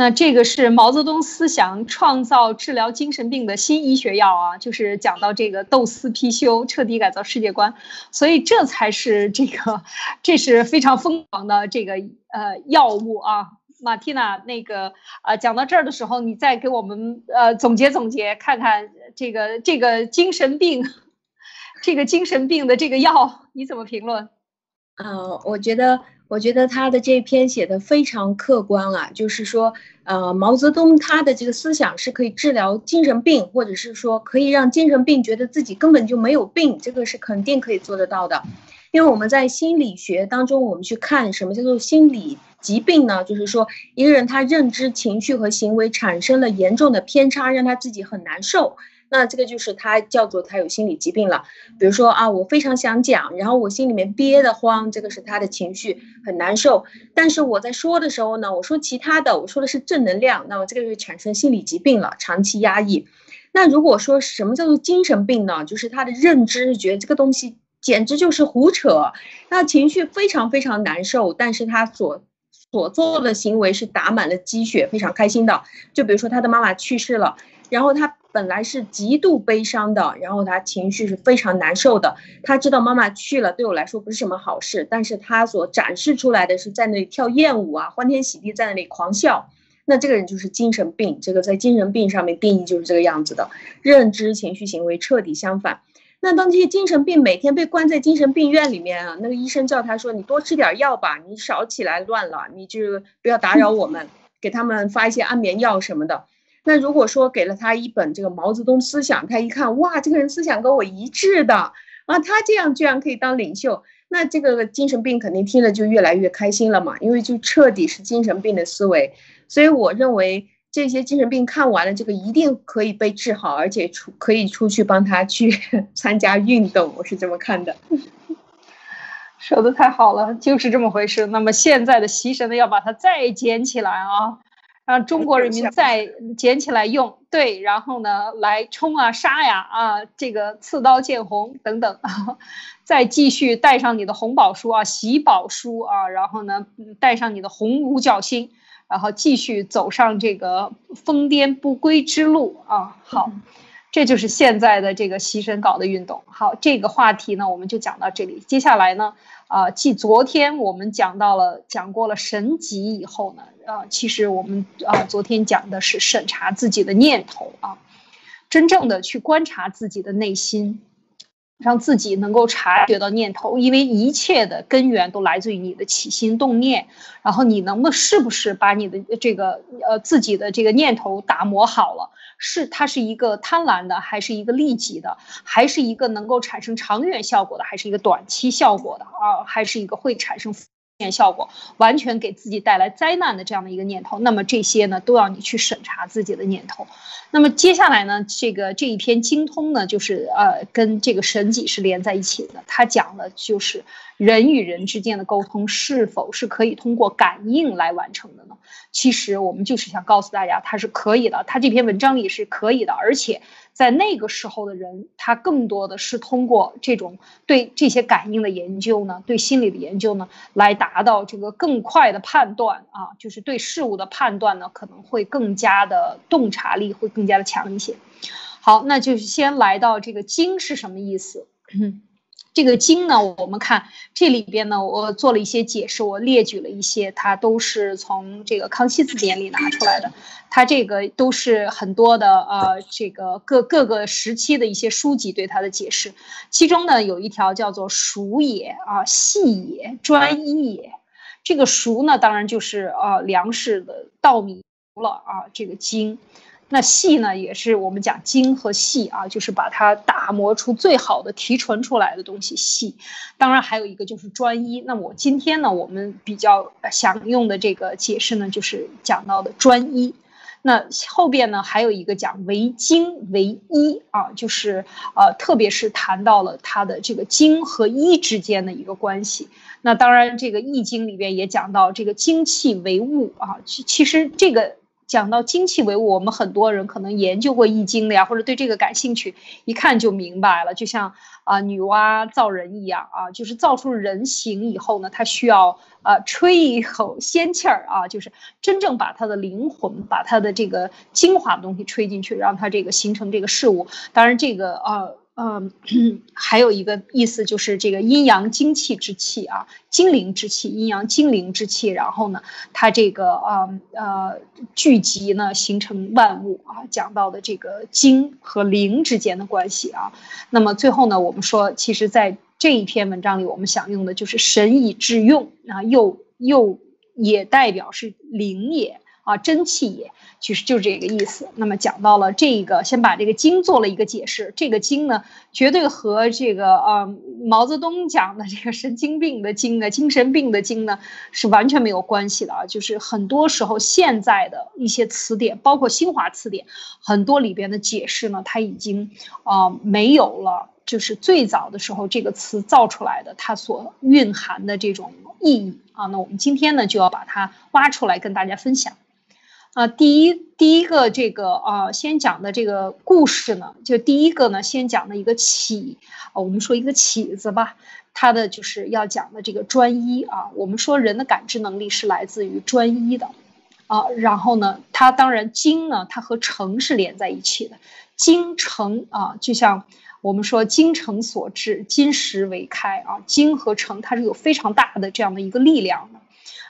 那这个是毛泽东思想创造治疗精神病的新医学药啊，就是讲到这个斗私批修，彻底改造世界观，所以这才是这个，这是非常疯狂的这个呃药物啊。马蒂娜，那个呃讲到这儿的时候，你再给我们呃总结总结，看看这个这个精神病，这个精神病的这个药你怎么评论？呃，我觉得。我觉得他的这篇写的非常客观啊，就是说，呃，毛泽东他的这个思想是可以治疗精神病，或者是说可以让精神病觉得自己根本就没有病，这个是肯定可以做得到的。因为我们在心理学当中，我们去看什么叫做心理疾病呢？就是说一个人他认知、情绪和行为产生了严重的偏差，让他自己很难受。那这个就是他叫做他有心理疾病了，比如说啊，我非常想讲，然后我心里面憋得慌，这个是他的情绪很难受。但是我在说的时候呢，我说其他的，我说的是正能量，那么这个就产生心理疾病了，长期压抑。那如果说什么叫做精神病呢？就是他的认知觉得这个东西简直就是胡扯，那情绪非常非常难受，但是他所所做的行为是打满了鸡血，非常开心的。就比如说他的妈妈去世了，然后他。本来是极度悲伤的，然后他情绪是非常难受的。他知道妈妈去了，对我来说不是什么好事，但是他所展示出来的是在那里跳艳舞啊，欢天喜地在那里狂笑。那这个人就是精神病，这个在精神病上面定义就是这个样子的，认知、情绪、行为彻底相反。那当这些精神病每天被关在精神病院里面啊，那个医生叫他说：“你多吃点药吧，你少起来乱了，你就不要打扰我们，给他们发一些安眠药什么的。”那如果说给了他一本这个毛泽东思想，他一看，哇，这个人思想跟我一致的啊，他这样居然可以当领袖，那这个精神病肯定听了就越来越开心了嘛，因为就彻底是精神病的思维。所以我认为这些精神病看完了这个一定可以被治好，而且出可以出去帮他去 参加运动，我是这么看的。说的太好了，就是这么回事。那么现在的习神呢，要把它再捡起来啊。让中国人民再捡起来用，对，然后呢，来冲啊杀呀啊，这个刺刀见红等等，再继续带上你的红宝书啊，喜宝书啊，然后呢，带上你的红五角星，然后继续走上这个疯癫不归之路啊。好，这就是现在的这个习神搞的运动。好，这个话题呢，我们就讲到这里。接下来呢，啊，继昨天我们讲到了讲过了神级以后呢。啊，其实我们啊，昨天讲的是审查自己的念头啊，真正的去观察自己的内心，让自己能够察觉到念头，因为一切的根源都来自于你的起心动念。然后你能不能是不是把你的这个呃自己的这个念头打磨好了？是它是一个贪婪的，还是一个利己的，还是一个能够产生长远效果的，还是一个短期效果的啊？还是一个会产生？念效果完全给自己带来灾难的这样的一个念头，那么这些呢都要你去审查自己的念头。那么接下来呢，这个这一篇精通呢，就是呃跟这个神迹是连在一起的。他讲的就是人与人之间的沟通是否是可以通过感应来完成的呢？其实我们就是想告诉大家，它是可以的。他这篇文章里是可以的，而且。在那个时候的人，他更多的是通过这种对这些感应的研究呢，对心理的研究呢，来达到这个更快的判断啊，就是对事物的判断呢，可能会更加的洞察力会更加的强一些。好，那就是先来到这个经是什么意思？这个经呢，我们看这里边呢，我做了一些解释，我列举了一些，它都是从这个康熙字典里拿出来的，它这个都是很多的呃，这个各各个时期的一些书籍对它的解释，其中呢有一条叫做“熟也”啊，“细也”，“专一也”，这个“熟”呢当然就是呃粮食的稻米了啊，这个经。那细呢，也是我们讲精和细啊，就是把它打磨出最好的提纯出来的东西。细，当然还有一个就是专一。那我今天呢，我们比较想用的这个解释呢，就是讲到的专一。那后边呢，还有一个讲为精为一啊，就是呃，特别是谈到了它的这个精和一之间的一个关系。那当然，这个易经里边也讲到这个精气为物啊，其其实这个。讲到精气为物，我们很多人可能研究过易经的呀，或者对这个感兴趣，一看就明白了。就像啊女娲造人一样啊，就是造出人形以后呢，它需要啊吹一口仙气儿啊，就是真正把它的灵魂，把它的这个精华的东西吹进去，让它这个形成这个事物。当然这个啊。嗯，还有一个意思就是这个阴阳精气之气啊，精灵之气，阴阳精灵之气，然后呢，它这个啊呃聚集呢，形成万物啊，讲到的这个精和灵之间的关系啊。那么最后呢，我们说，其实在这一篇文章里，我们想用的就是神以致用啊，又又也代表是灵也啊，真气也。其实就是这个意思。那么讲到了这个，先把这个经做了一个解释。这个经呢，绝对和这个呃毛泽东讲的这个神经病的经呢、精神病的经呢是完全没有关系的啊。就是很多时候现在的一些词典，包括新华词典，很多里边的解释呢，它已经啊没有了。就是最早的时候这个词造出来的，它所蕴含的这种意义啊。那我们今天呢，就要把它挖出来跟大家分享。啊，第一第一个这个啊，先讲的这个故事呢，就第一个呢，先讲的一个起，啊，我们说一个起子吧，它的就是要讲的这个专一啊，我们说人的感知能力是来自于专一的，啊，然后呢，它当然精呢，它和诚是连在一起的，精诚啊，就像我们说精诚所至，金石为开啊，精和诚它是有非常大的这样的一个力量的。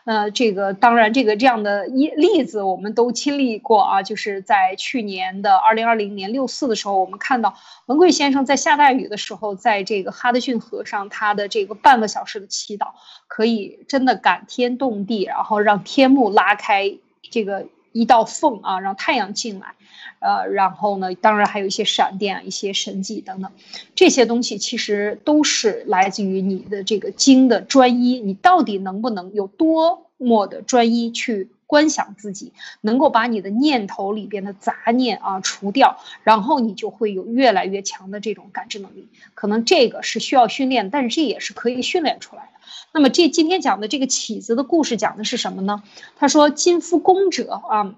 呃，这个当然，这个这样的一例子我们都经历过啊，就是在去年的二零二零年六四的时候，我们看到文贵先生在下大雨的时候，在这个哈德逊河上，他的这个半个小时的祈祷，可以真的感天动地，然后让天幕拉开这个一道缝啊，让太阳进来。呃，然后呢，当然还有一些闪电啊、一些神迹等等，这些东西其实都是来自于你的这个精的专一。你到底能不能有多么的专一去观想自己，能够把你的念头里边的杂念啊除掉，然后你就会有越来越强的这种感知能力。可能这个是需要训练，但是这也是可以训练出来的。那么这今天讲的这个起子的故事讲的是什么呢？他说：“金夫攻者啊。”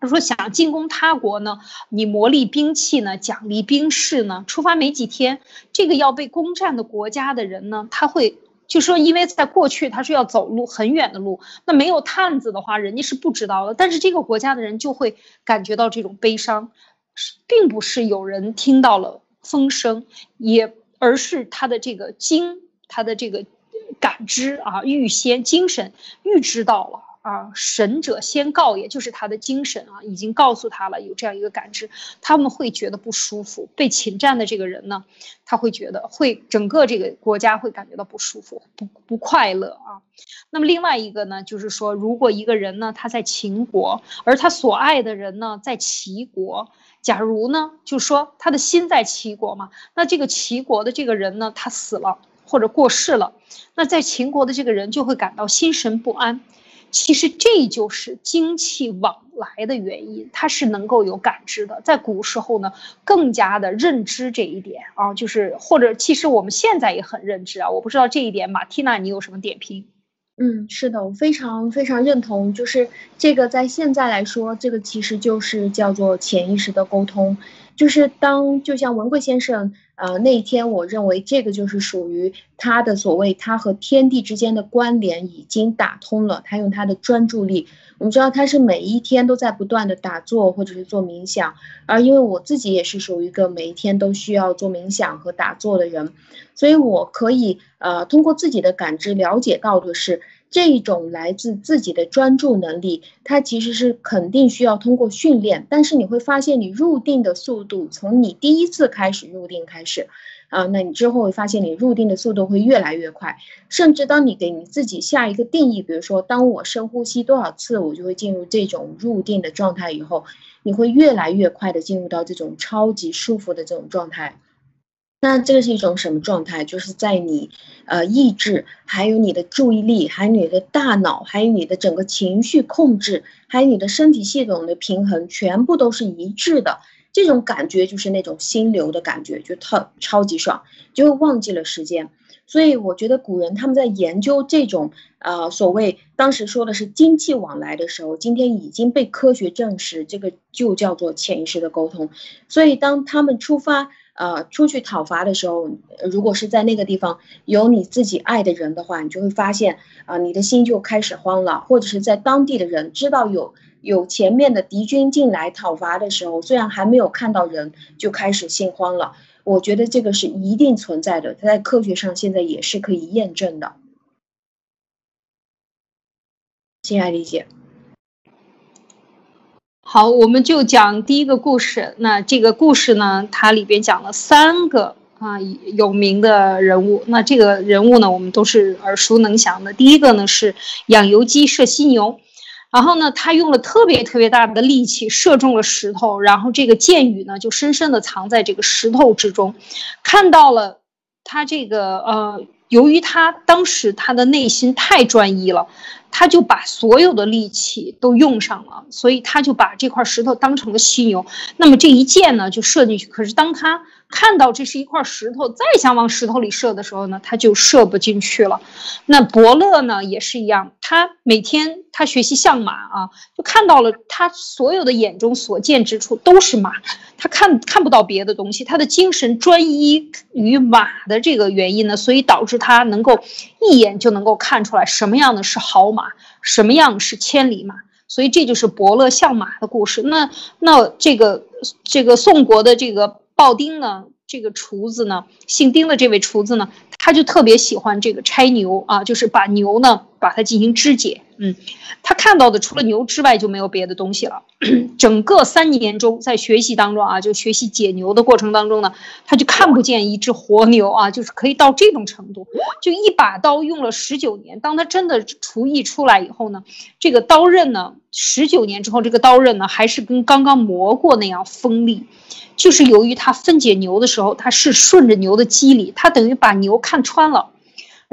他说：“想进攻他国呢，你磨砺兵器呢，奖励兵士呢。出发没几天，这个要被攻占的国家的人呢，他会就说，因为在过去他是要走路很远的路，那没有探子的话，人家是不知道的。但是这个国家的人就会感觉到这种悲伤，是并不是有人听到了风声，也而是他的这个精，他的这个感知啊，预先精神预知到了。”啊，神者先告，也就是他的精神啊，已经告诉他了有这样一个感知，他们会觉得不舒服。被侵占的这个人呢，他会觉得会整个这个国家会感觉到不舒服、不不快乐啊。那么另外一个呢，就是说，如果一个人呢他在秦国，而他所爱的人呢在齐国，假如呢，就说他的心在齐国嘛，那这个齐国的这个人呢，他死了或者过世了，那在秦国的这个人就会感到心神不安。其实这就是精气往来的原因，它是能够有感知的。在古时候呢，更加的认知这一点啊，就是或者其实我们现在也很认知啊。我不知道这一点，马蒂娜你有什么点评？嗯，是的，我非常非常认同。就是这个在现在来说，这个其实就是叫做潜意识的沟通。就是当就像文贵先生，呃，那一天，我认为这个就是属于他的所谓他和天地之间的关联已经打通了。他用他的专注力，我们知道他是每一天都在不断的打坐或者是做冥想，而因为我自己也是属于一个每一天都需要做冥想和打坐的人，所以我可以呃通过自己的感知了解到的是。这种来自自己的专注能力，它其实是肯定需要通过训练。但是你会发现，你入定的速度，从你第一次开始入定开始，啊，那你之后会发现你入定的速度会越来越快，甚至当你给你自己下一个定义，比如说当我深呼吸多少次，我就会进入这种入定的状态以后，你会越来越快的进入到这种超级舒服的这种状态。那这个是一种什么状态？就是在你，呃，意志，还有你的注意力，还有你的大脑，还有你的整个情绪控制，还有你的身体系统的平衡，全部都是一致的。这种感觉就是那种心流的感觉，就特超级爽，就忘记了时间。所以我觉得古人他们在研究这种，呃，所谓当时说的是精气往来的时候，今天已经被科学证实，这个就叫做潜意识的沟通。所以当他们出发。呃，出去讨伐的时候，如果是在那个地方有你自己爱的人的话，你就会发现啊，你的心就开始慌了。或者是在当地的人知道有有前面的敌军进来讨伐的时候，虽然还没有看到人，就开始心慌了。我觉得这个是一定存在的，它在科学上现在也是可以验证的。亲爱理解。好，我们就讲第一个故事。那这个故事呢，它里边讲了三个啊有名的人物。那这个人物呢，我们都是耳熟能详的。第一个呢是养油鸡射犀牛，然后呢，他用了特别特别大的力气射中了石头，然后这个箭雨呢就深深的藏在这个石头之中。看到了他这个呃，由于他当时他的内心太专一了。他就把所有的力气都用上了，所以他就把这块石头当成了犀牛。那么这一箭呢，就射进去。可是当他看到这是一块石头，再想往石头里射的时候呢，他就射不进去了。那伯乐呢，也是一样，他每天他学习相马啊，就看到了他所有的眼中所见之处都是马，他看看不到别的东西。他的精神专一于马的这个原因呢，所以导致他能够一眼就能够看出来什么样的是好马。什么样是千里马？所以这就是伯乐相马的故事。那那这个这个宋国的这个鲍丁呢？这个厨子呢，姓丁的这位厨子呢，他就特别喜欢这个拆牛啊，就是把牛呢，把它进行肢解。嗯，他看到的除了牛之外就没有别的东西了。整个三年中，在学习当中啊，就学习解牛的过程当中呢，他就看不见一只活牛啊，就是可以到这种程度，就一把刀用了十九年。当他真的厨艺出来以后呢，这个刀刃呢，十九年之后，这个刀刃呢，还是跟刚刚磨过那样锋利。就是由于他分解牛的时候，他是顺着牛的肌理，他等于把牛看穿了，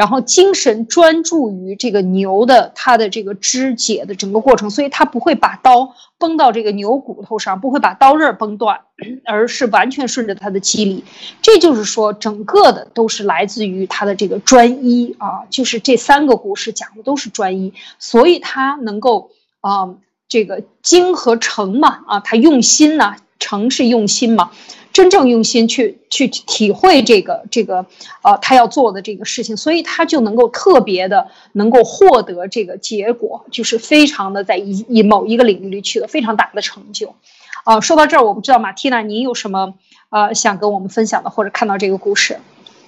然后精神专注于这个牛的它的这个肢解的整个过程，所以他不会把刀崩到这个牛骨头上，不会把刀刃崩断，而是完全顺着它的肌理。这就是说，整个的都是来自于他的这个专一啊，就是这三个故事讲的都是专一，所以他能够啊，这个精和诚嘛啊，他用心呐。诚是用心嘛，真正用心去去体会这个这个，呃，他要做的这个事情，所以他就能够特别的能够获得这个结果，就是非常的在一一某一个领域里取得非常大的成就。啊，说到这儿，我不知道马蒂娜，你有什么呃想跟我们分享的，或者看到这个故事？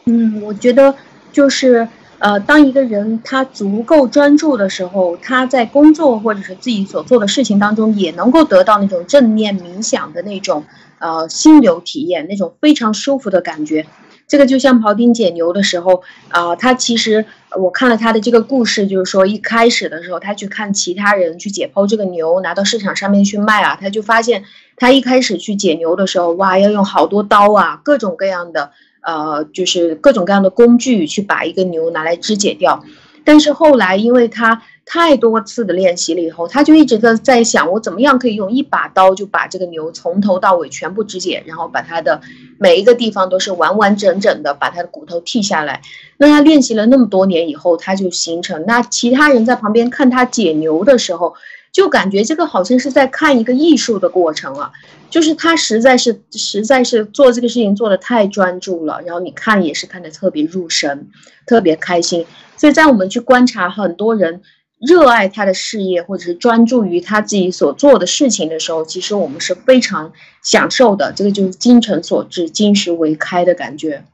嗯，我觉得就是。呃，当一个人他足够专注的时候，他在工作或者是自己所做的事情当中，也能够得到那种正念冥想的那种呃心流体验，那种非常舒服的感觉。这个就像庖丁解牛的时候啊，他其实我看了他的这个故事，就是说一开始的时候，他去看其他人去解剖这个牛，拿到市场上面去卖啊，他就发现他一开始去解牛的时候，哇，要用好多刀啊，各种各样的。呃，就是各种各样的工具去把一个牛拿来肢解掉，但是后来因为他太多次的练习了以后，他就一直在在想，我怎么样可以用一把刀就把这个牛从头到尾全部肢解，然后把它的每一个地方都是完完整整的把它的骨头剔下来。那他练习了那么多年以后，他就形成。那其他人在旁边看他解牛的时候。就感觉这个好像是在看一个艺术的过程啊，就是他实在是实在是做这个事情做的太专注了，然后你看也是看的特别入神，特别开心。所以在我们去观察很多人热爱他的事业或者是专注于他自己所做的事情的时候，其实我们是非常享受的。这个就是精诚所至，金石为开的感觉。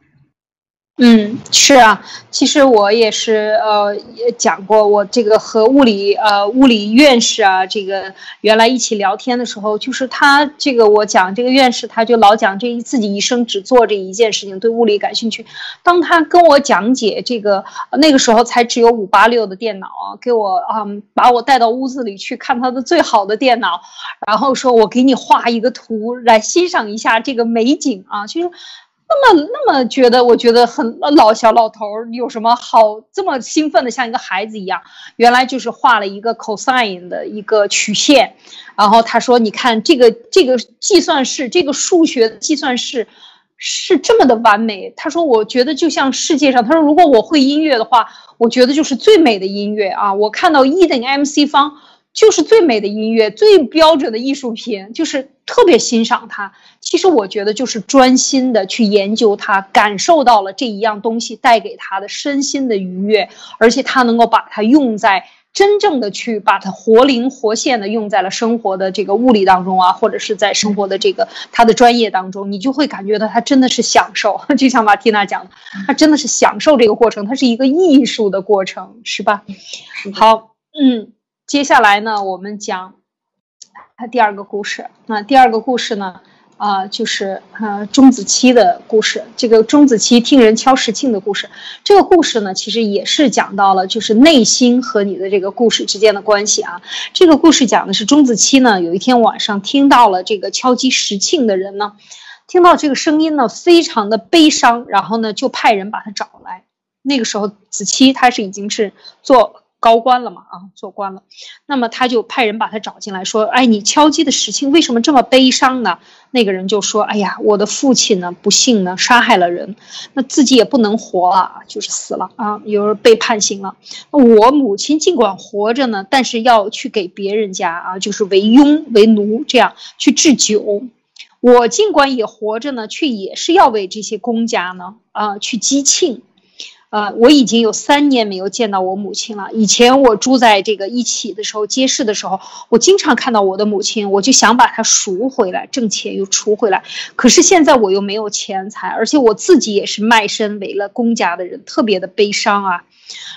嗯，是啊，其实我也是，呃，也讲过，我这个和物理，呃，物理院士啊，这个原来一起聊天的时候，就是他这个我讲这个院士，他就老讲这一自己一生只做这一件事情，对物理感兴趣。当他跟我讲解这个，那个时候才只有五八六的电脑啊，给我啊，把我带到屋子里去看他的最好的电脑，然后说我给你画一个图来欣赏一下这个美景啊，其实。那么，那么觉得，我觉得很老小老头儿有什么好这么兴奋的，像一个孩子一样？原来就是画了一个 cosine 的一个曲线，然后他说：“你看这个这个计算式，这个数学计算式是这么的完美。”他说：“我觉得就像世界上，他说如果我会音乐的话，我觉得就是最美的音乐啊！我看到 E 等于 mc 方。”就是最美的音乐，最标准的艺术品，就是特别欣赏它。其实我觉得就是专心的去研究它，感受到了这一样东西带给他的身心的愉悦，而且他能够把它用在真正的去把它活灵活现的用在了生活的这个物理当中啊，或者是在生活的这个他的专业当中，你就会感觉到他真的是享受。就像马蒂娜讲的，他真的是享受这个过程，它是一个艺术的过程，是吧？好，嗯。接下来呢，我们讲他第二个故事。那第二个故事呢，啊，就是呃钟子期的故事。这个钟子期听人敲石磬的故事。这个故事呢，其实也是讲到了就是内心和你的这个故事之间的关系啊。这个故事讲的是钟子期呢，有一天晚上听到了这个敲击石磬的人呢，听到这个声音呢，非常的悲伤，然后呢就派人把他找来。那个时候子期他是已经是做。高官了嘛啊，做官了，那么他就派人把他找进来，说：“哎，你敲击的石磬为什么这么悲伤呢？”那个人就说：“哎呀，我的父亲呢，不幸呢，杀害了人，那自己也不能活了，就是死了啊，有人被判刑了。我母亲尽管活着呢，但是要去给别人家啊，就是为佣为奴这样去制酒。我尽管也活着呢，却也是要为这些公家呢啊去击磬。”呃，我已经有三年没有见到我母亲了。以前我住在这个一起的时候，街市的时候，我经常看到我的母亲，我就想把她赎回来，挣钱又赎回来。可是现在我又没有钱财，而且我自己也是卖身为了公家的人，特别的悲伤啊。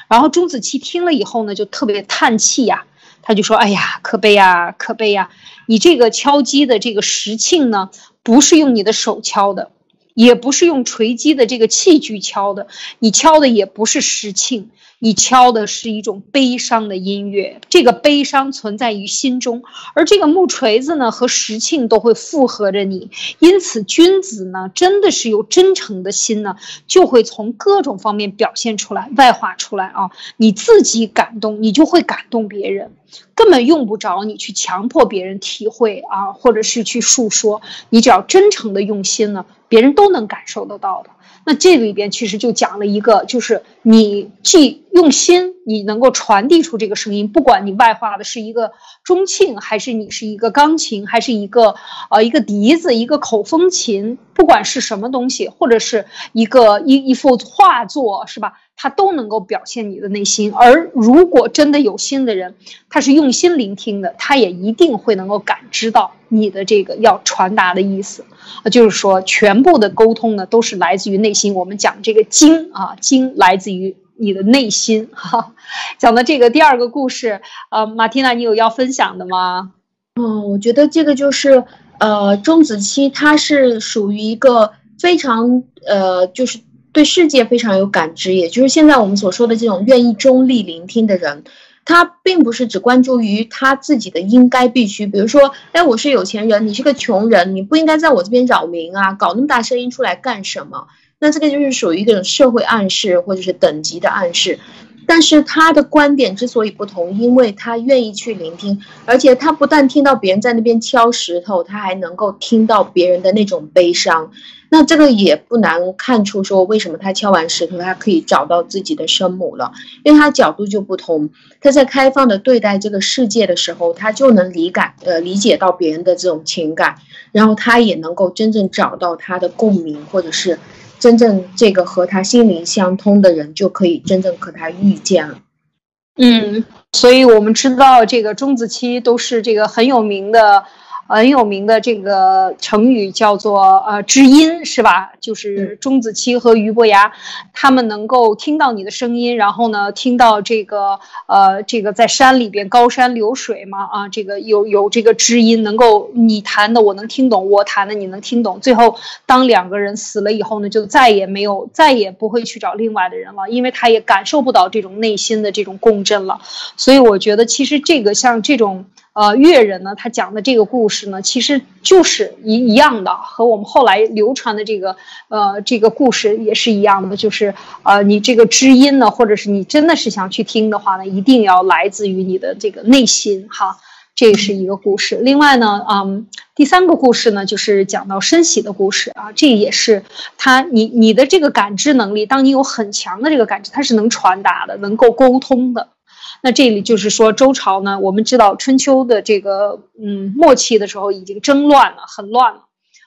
然后钟子期听了以后呢，就特别叹气呀，他就说：“哎呀，可悲呀，可悲呀！你这个敲击的这个石磬呢，不是用你的手敲的。”也不是用锤击的这个器具敲的，你敲的也不是石磬，你敲的是一种悲伤的音乐。这个悲伤存在于心中，而这个木锤子呢和石磬都会附和着你。因此，君子呢真的是有真诚的心呢，就会从各种方面表现出来、外化出来啊。你自己感动，你就会感动别人。根本用不着你去强迫别人体会啊，或者是去述说，你只要真诚的用心呢，别人都能感受得到的。那这里边其实就讲了一个，就是你既用心，你能够传递出这个声音，不管你外化的是一个钟磬，还是你是一个钢琴，还是一个呃一个笛子，一个口风琴，不管是什么东西，或者是一个一一幅画作，是吧？它都能够表现你的内心。而如果真的有心的人，他是用心聆听的，他也一定会能够感知到你的这个要传达的意思。就是说，全部的沟通呢，都是来自于内心。我们讲这个经啊，经来自于你的内心。哈，讲的这个第二个故事，呃，马蒂娜，你有要分享的吗？嗯，我觉得这个就是，呃，钟子期他是属于一个非常呃，就是对世界非常有感知，也就是现在我们所说的这种愿意中立聆听的人。他并不是只关注于他自己的应该必须，比如说，哎，我是有钱人，你是个穷人，你不应该在我这边扰民啊，搞那么大声音出来干什么？那这个就是属于一种社会暗示或者是等级的暗示。但是他的观点之所以不同，因为他愿意去聆听，而且他不但听到别人在那边敲石头，他还能够听到别人的那种悲伤。那这个也不难看出，说为什么他敲完石头，他可以找到自己的生母了，因为他角度就不同。他在开放的对待这个世界的时候，他就能理感呃理解到别人的这种情感，然后他也能够真正找到他的共鸣，或者是真正这个和他心灵相通的人，就可以真正和他遇见了。嗯，所以我们知道这个钟子期都是这个很有名的。很有名的这个成语叫做呃知音，是吧？就是钟子期和俞伯牙，他们能够听到你的声音，然后呢，听到这个呃这个在山里边高山流水嘛啊，这个有有这个知音，能够你弹的我能听懂，我弹的你能听懂。最后当两个人死了以后呢，就再也没有再也不会去找另外的人了，因为他也感受不到这种内心的这种共振了。所以我觉得其实这个像这种。呃，越人呢，他讲的这个故事呢，其实就是一一样的，和我们后来流传的这个呃这个故事也是一样的，就是呃你这个知音呢，或者是你真的是想去听的话呢，一定要来自于你的这个内心哈，这是一个故事。另外呢，嗯，第三个故事呢，就是讲到升喜的故事啊，这也是他你你的这个感知能力，当你有很强的这个感知，它是能传达的，能够沟通的。那这里就是说，周朝呢，我们知道春秋的这个嗯末期的时候已经争乱了，很乱了，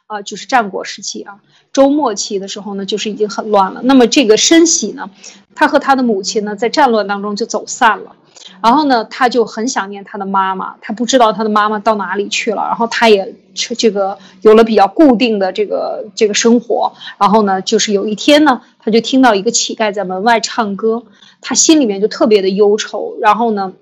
啊，就是战国时期啊。周末期的时候呢，就是已经很乱了。那么这个申喜呢，他和他的母亲呢，在战乱当中就走散了，然后呢，他就很想念他的妈妈，他不知道他的妈妈到哪里去了，然后他也这个有了比较固定的这个这个生活，然后呢，就是有一天呢，他就听到一个乞丐在门外唱歌。他心里面就特别的忧愁，然后呢，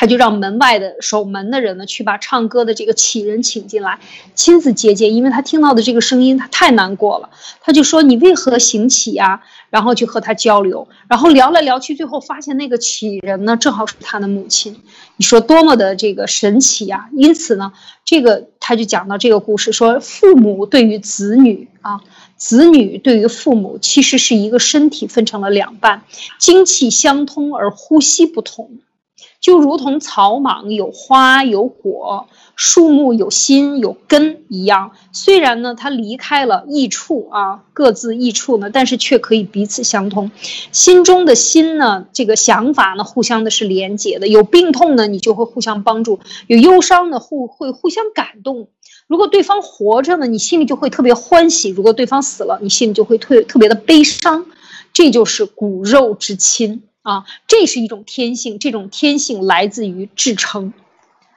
他就让门外的守门的人呢去把唱歌的这个乞人请进来，亲自接见，因为他听到的这个声音他太难过了，他就说你为何行乞呀？然后就和他交流，然后聊来聊去，最后发现那个乞人呢正好是他的母亲，你说多么的这个神奇呀！因此呢，这个他就讲到这个故事，说父母对于子女啊。子女对于父母其实是一个身体分成了两半，精气相通而呼吸不同，就如同草莽有花有果，树木有心有根一样。虽然呢，它离开了异处啊，各自异处呢，但是却可以彼此相通。心中的心呢，这个想法呢，互相的是连结的。有病痛呢，你就会互相帮助；有忧伤呢，互会互相感动。如果对方活着呢，你心里就会特别欢喜；如果对方死了，你心里就会特特别的悲伤。这就是骨肉之亲啊，这是一种天性。这种天性来自于至诚，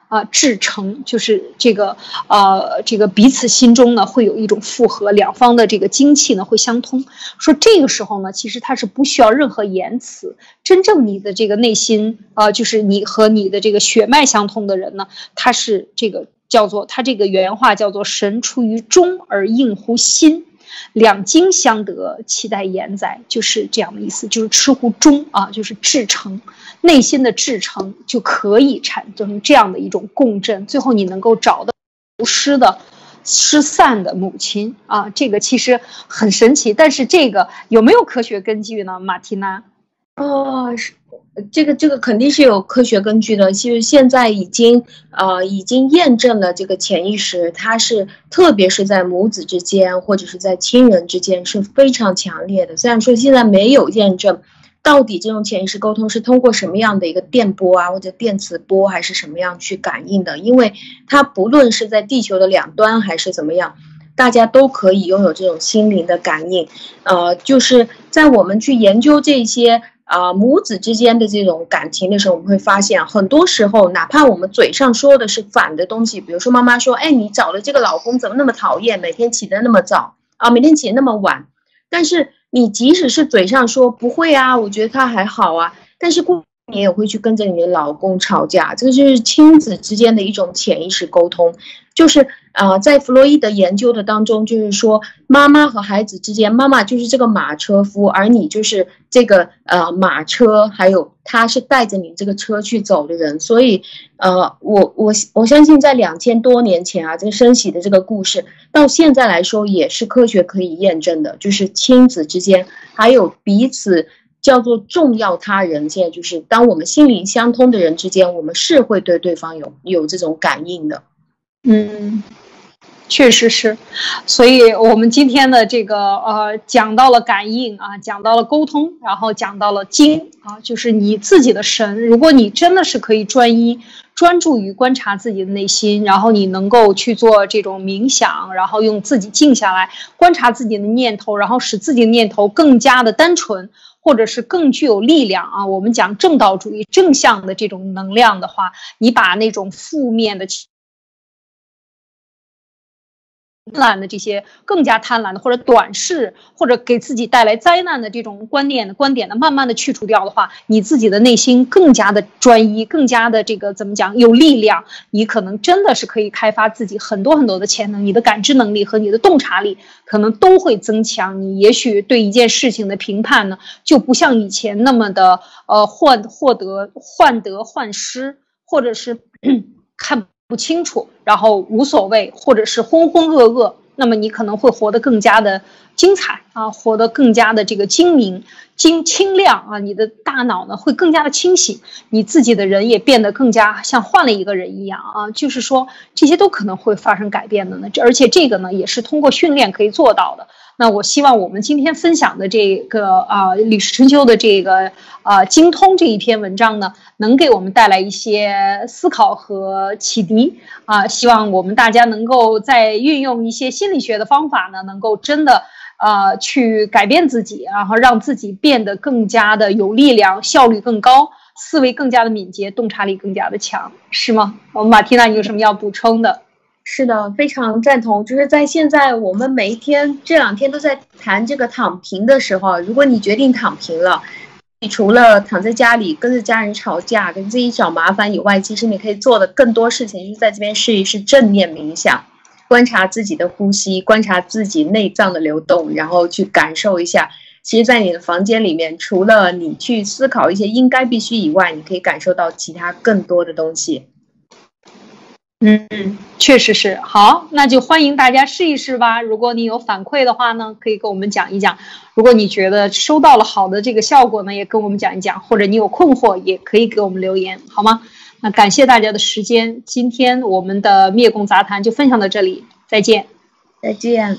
啊，至诚就是这个呃，这个彼此心中呢会有一种复合，两方的这个精气呢会相通。说这个时候呢，其实他是不需要任何言辞，真正你的这个内心啊，就是你和你的这个血脉相通的人呢，他是这个。叫做他这个原话叫做“神出于中而应乎心，两经相得，其待言哉”，就是这样的意思，就是出乎中啊，就是至诚，内心的至诚就可以产生这样的一种共振，最后你能够找到失的失散的母亲啊，这个其实很神奇，但是这个有没有科学根据呢？马蒂娜？哦，是。这个这个肯定是有科学根据的，其实现在已经呃已经验证了这个潜意识，它是特别是在母子之间或者是在亲人之间是非常强烈的。虽然说现在没有验证，到底这种潜意识沟通是通过什么样的一个电波啊或者电磁波还是什么样去感应的，因为它不论是在地球的两端还是怎么样，大家都可以拥有这种心灵的感应。呃，就是在我们去研究这些。啊，母子之间的这种感情的时候，我们会发现，很多时候，哪怕我们嘴上说的是反的东西，比如说妈妈说：“哎，你找的这个老公怎么那么讨厌，每天起得那么早啊，每天起那么晚。”但是你即使是嘴上说不会啊，我觉得他还好啊，但是过你也会去跟着你的老公吵架，这个就是亲子之间的一种潜意识沟通。就是啊，在弗洛伊德研究的当中，就是说妈妈和孩子之间，妈妈就是这个马车夫，而你就是这个呃马车，还有他是带着你这个车去走的人。所以，呃，我我我相信在两千多年前啊，这个升喜的这个故事，到现在来说也是科学可以验证的，就是亲子之间还有彼此叫做重要他人，现在就是当我们心灵相通的人之间，我们是会对对方有有这种感应的。嗯，确实是，所以我们今天的这个呃，讲到了感应啊，讲到了沟通，然后讲到了精啊，就是你自己的神。如果你真的是可以专一、专注于观察自己的内心，然后你能够去做这种冥想，然后用自己静下来观察自己的念头，然后使自己的念头更加的单纯，或者是更具有力量啊。我们讲正道主义、正向的这种能量的话，你把那种负面的。婪的这些更加贪婪的或者短视或者给自己带来灾难的这种观念的观点呢，慢慢的去除掉的话，你自己的内心更加的专一，更加的这个怎么讲有力量，你可能真的是可以开发自己很多很多的潜能，你的感知能力和你的洞察力可能都会增强。你也许对一件事情的评判呢，就不像以前那么的呃患获得患得患失，或者是 看。不清楚，然后无所谓，或者是浑浑噩噩，那么你可能会活得更加的精彩啊，活得更加的这个精明、精清亮啊，你的大脑呢会更加的清醒，你自己的人也变得更加像换了一个人一样啊，就是说这些都可能会发生改变的呢，而且这个呢也是通过训练可以做到的。那我希望我们今天分享的这个啊《吕氏春秋》的这个啊精通这一篇文章呢，能给我们带来一些思考和启迪啊。希望我们大家能够在运用一些心理学的方法呢，能够真的啊去改变自己，然后让自己变得更加的有力量，效率更高，思维更加的敏捷，洞察力更加的强，是吗？我们马缇娜，你有什么要补充的？是的，非常赞同。就是在现在，我们每一天这两天都在谈这个躺平的时候，如果你决定躺平了，你除了躺在家里跟着家人吵架、跟自己找麻烦以外，其实你可以做的更多事情，就是在这边试一试正念冥想，观察自己的呼吸，观察自己内脏的流动，然后去感受一下。其实，在你的房间里面，除了你去思考一些应该必须以外，你可以感受到其他更多的东西。嗯，确实是好，那就欢迎大家试一试吧。如果你有反馈的话呢，可以跟我们讲一讲。如果你觉得收到了好的这个效果呢，也跟我们讲一讲。或者你有困惑，也可以给我们留言，好吗？那感谢大家的时间，今天我们的灭共杂谈就分享到这里，再见，再见。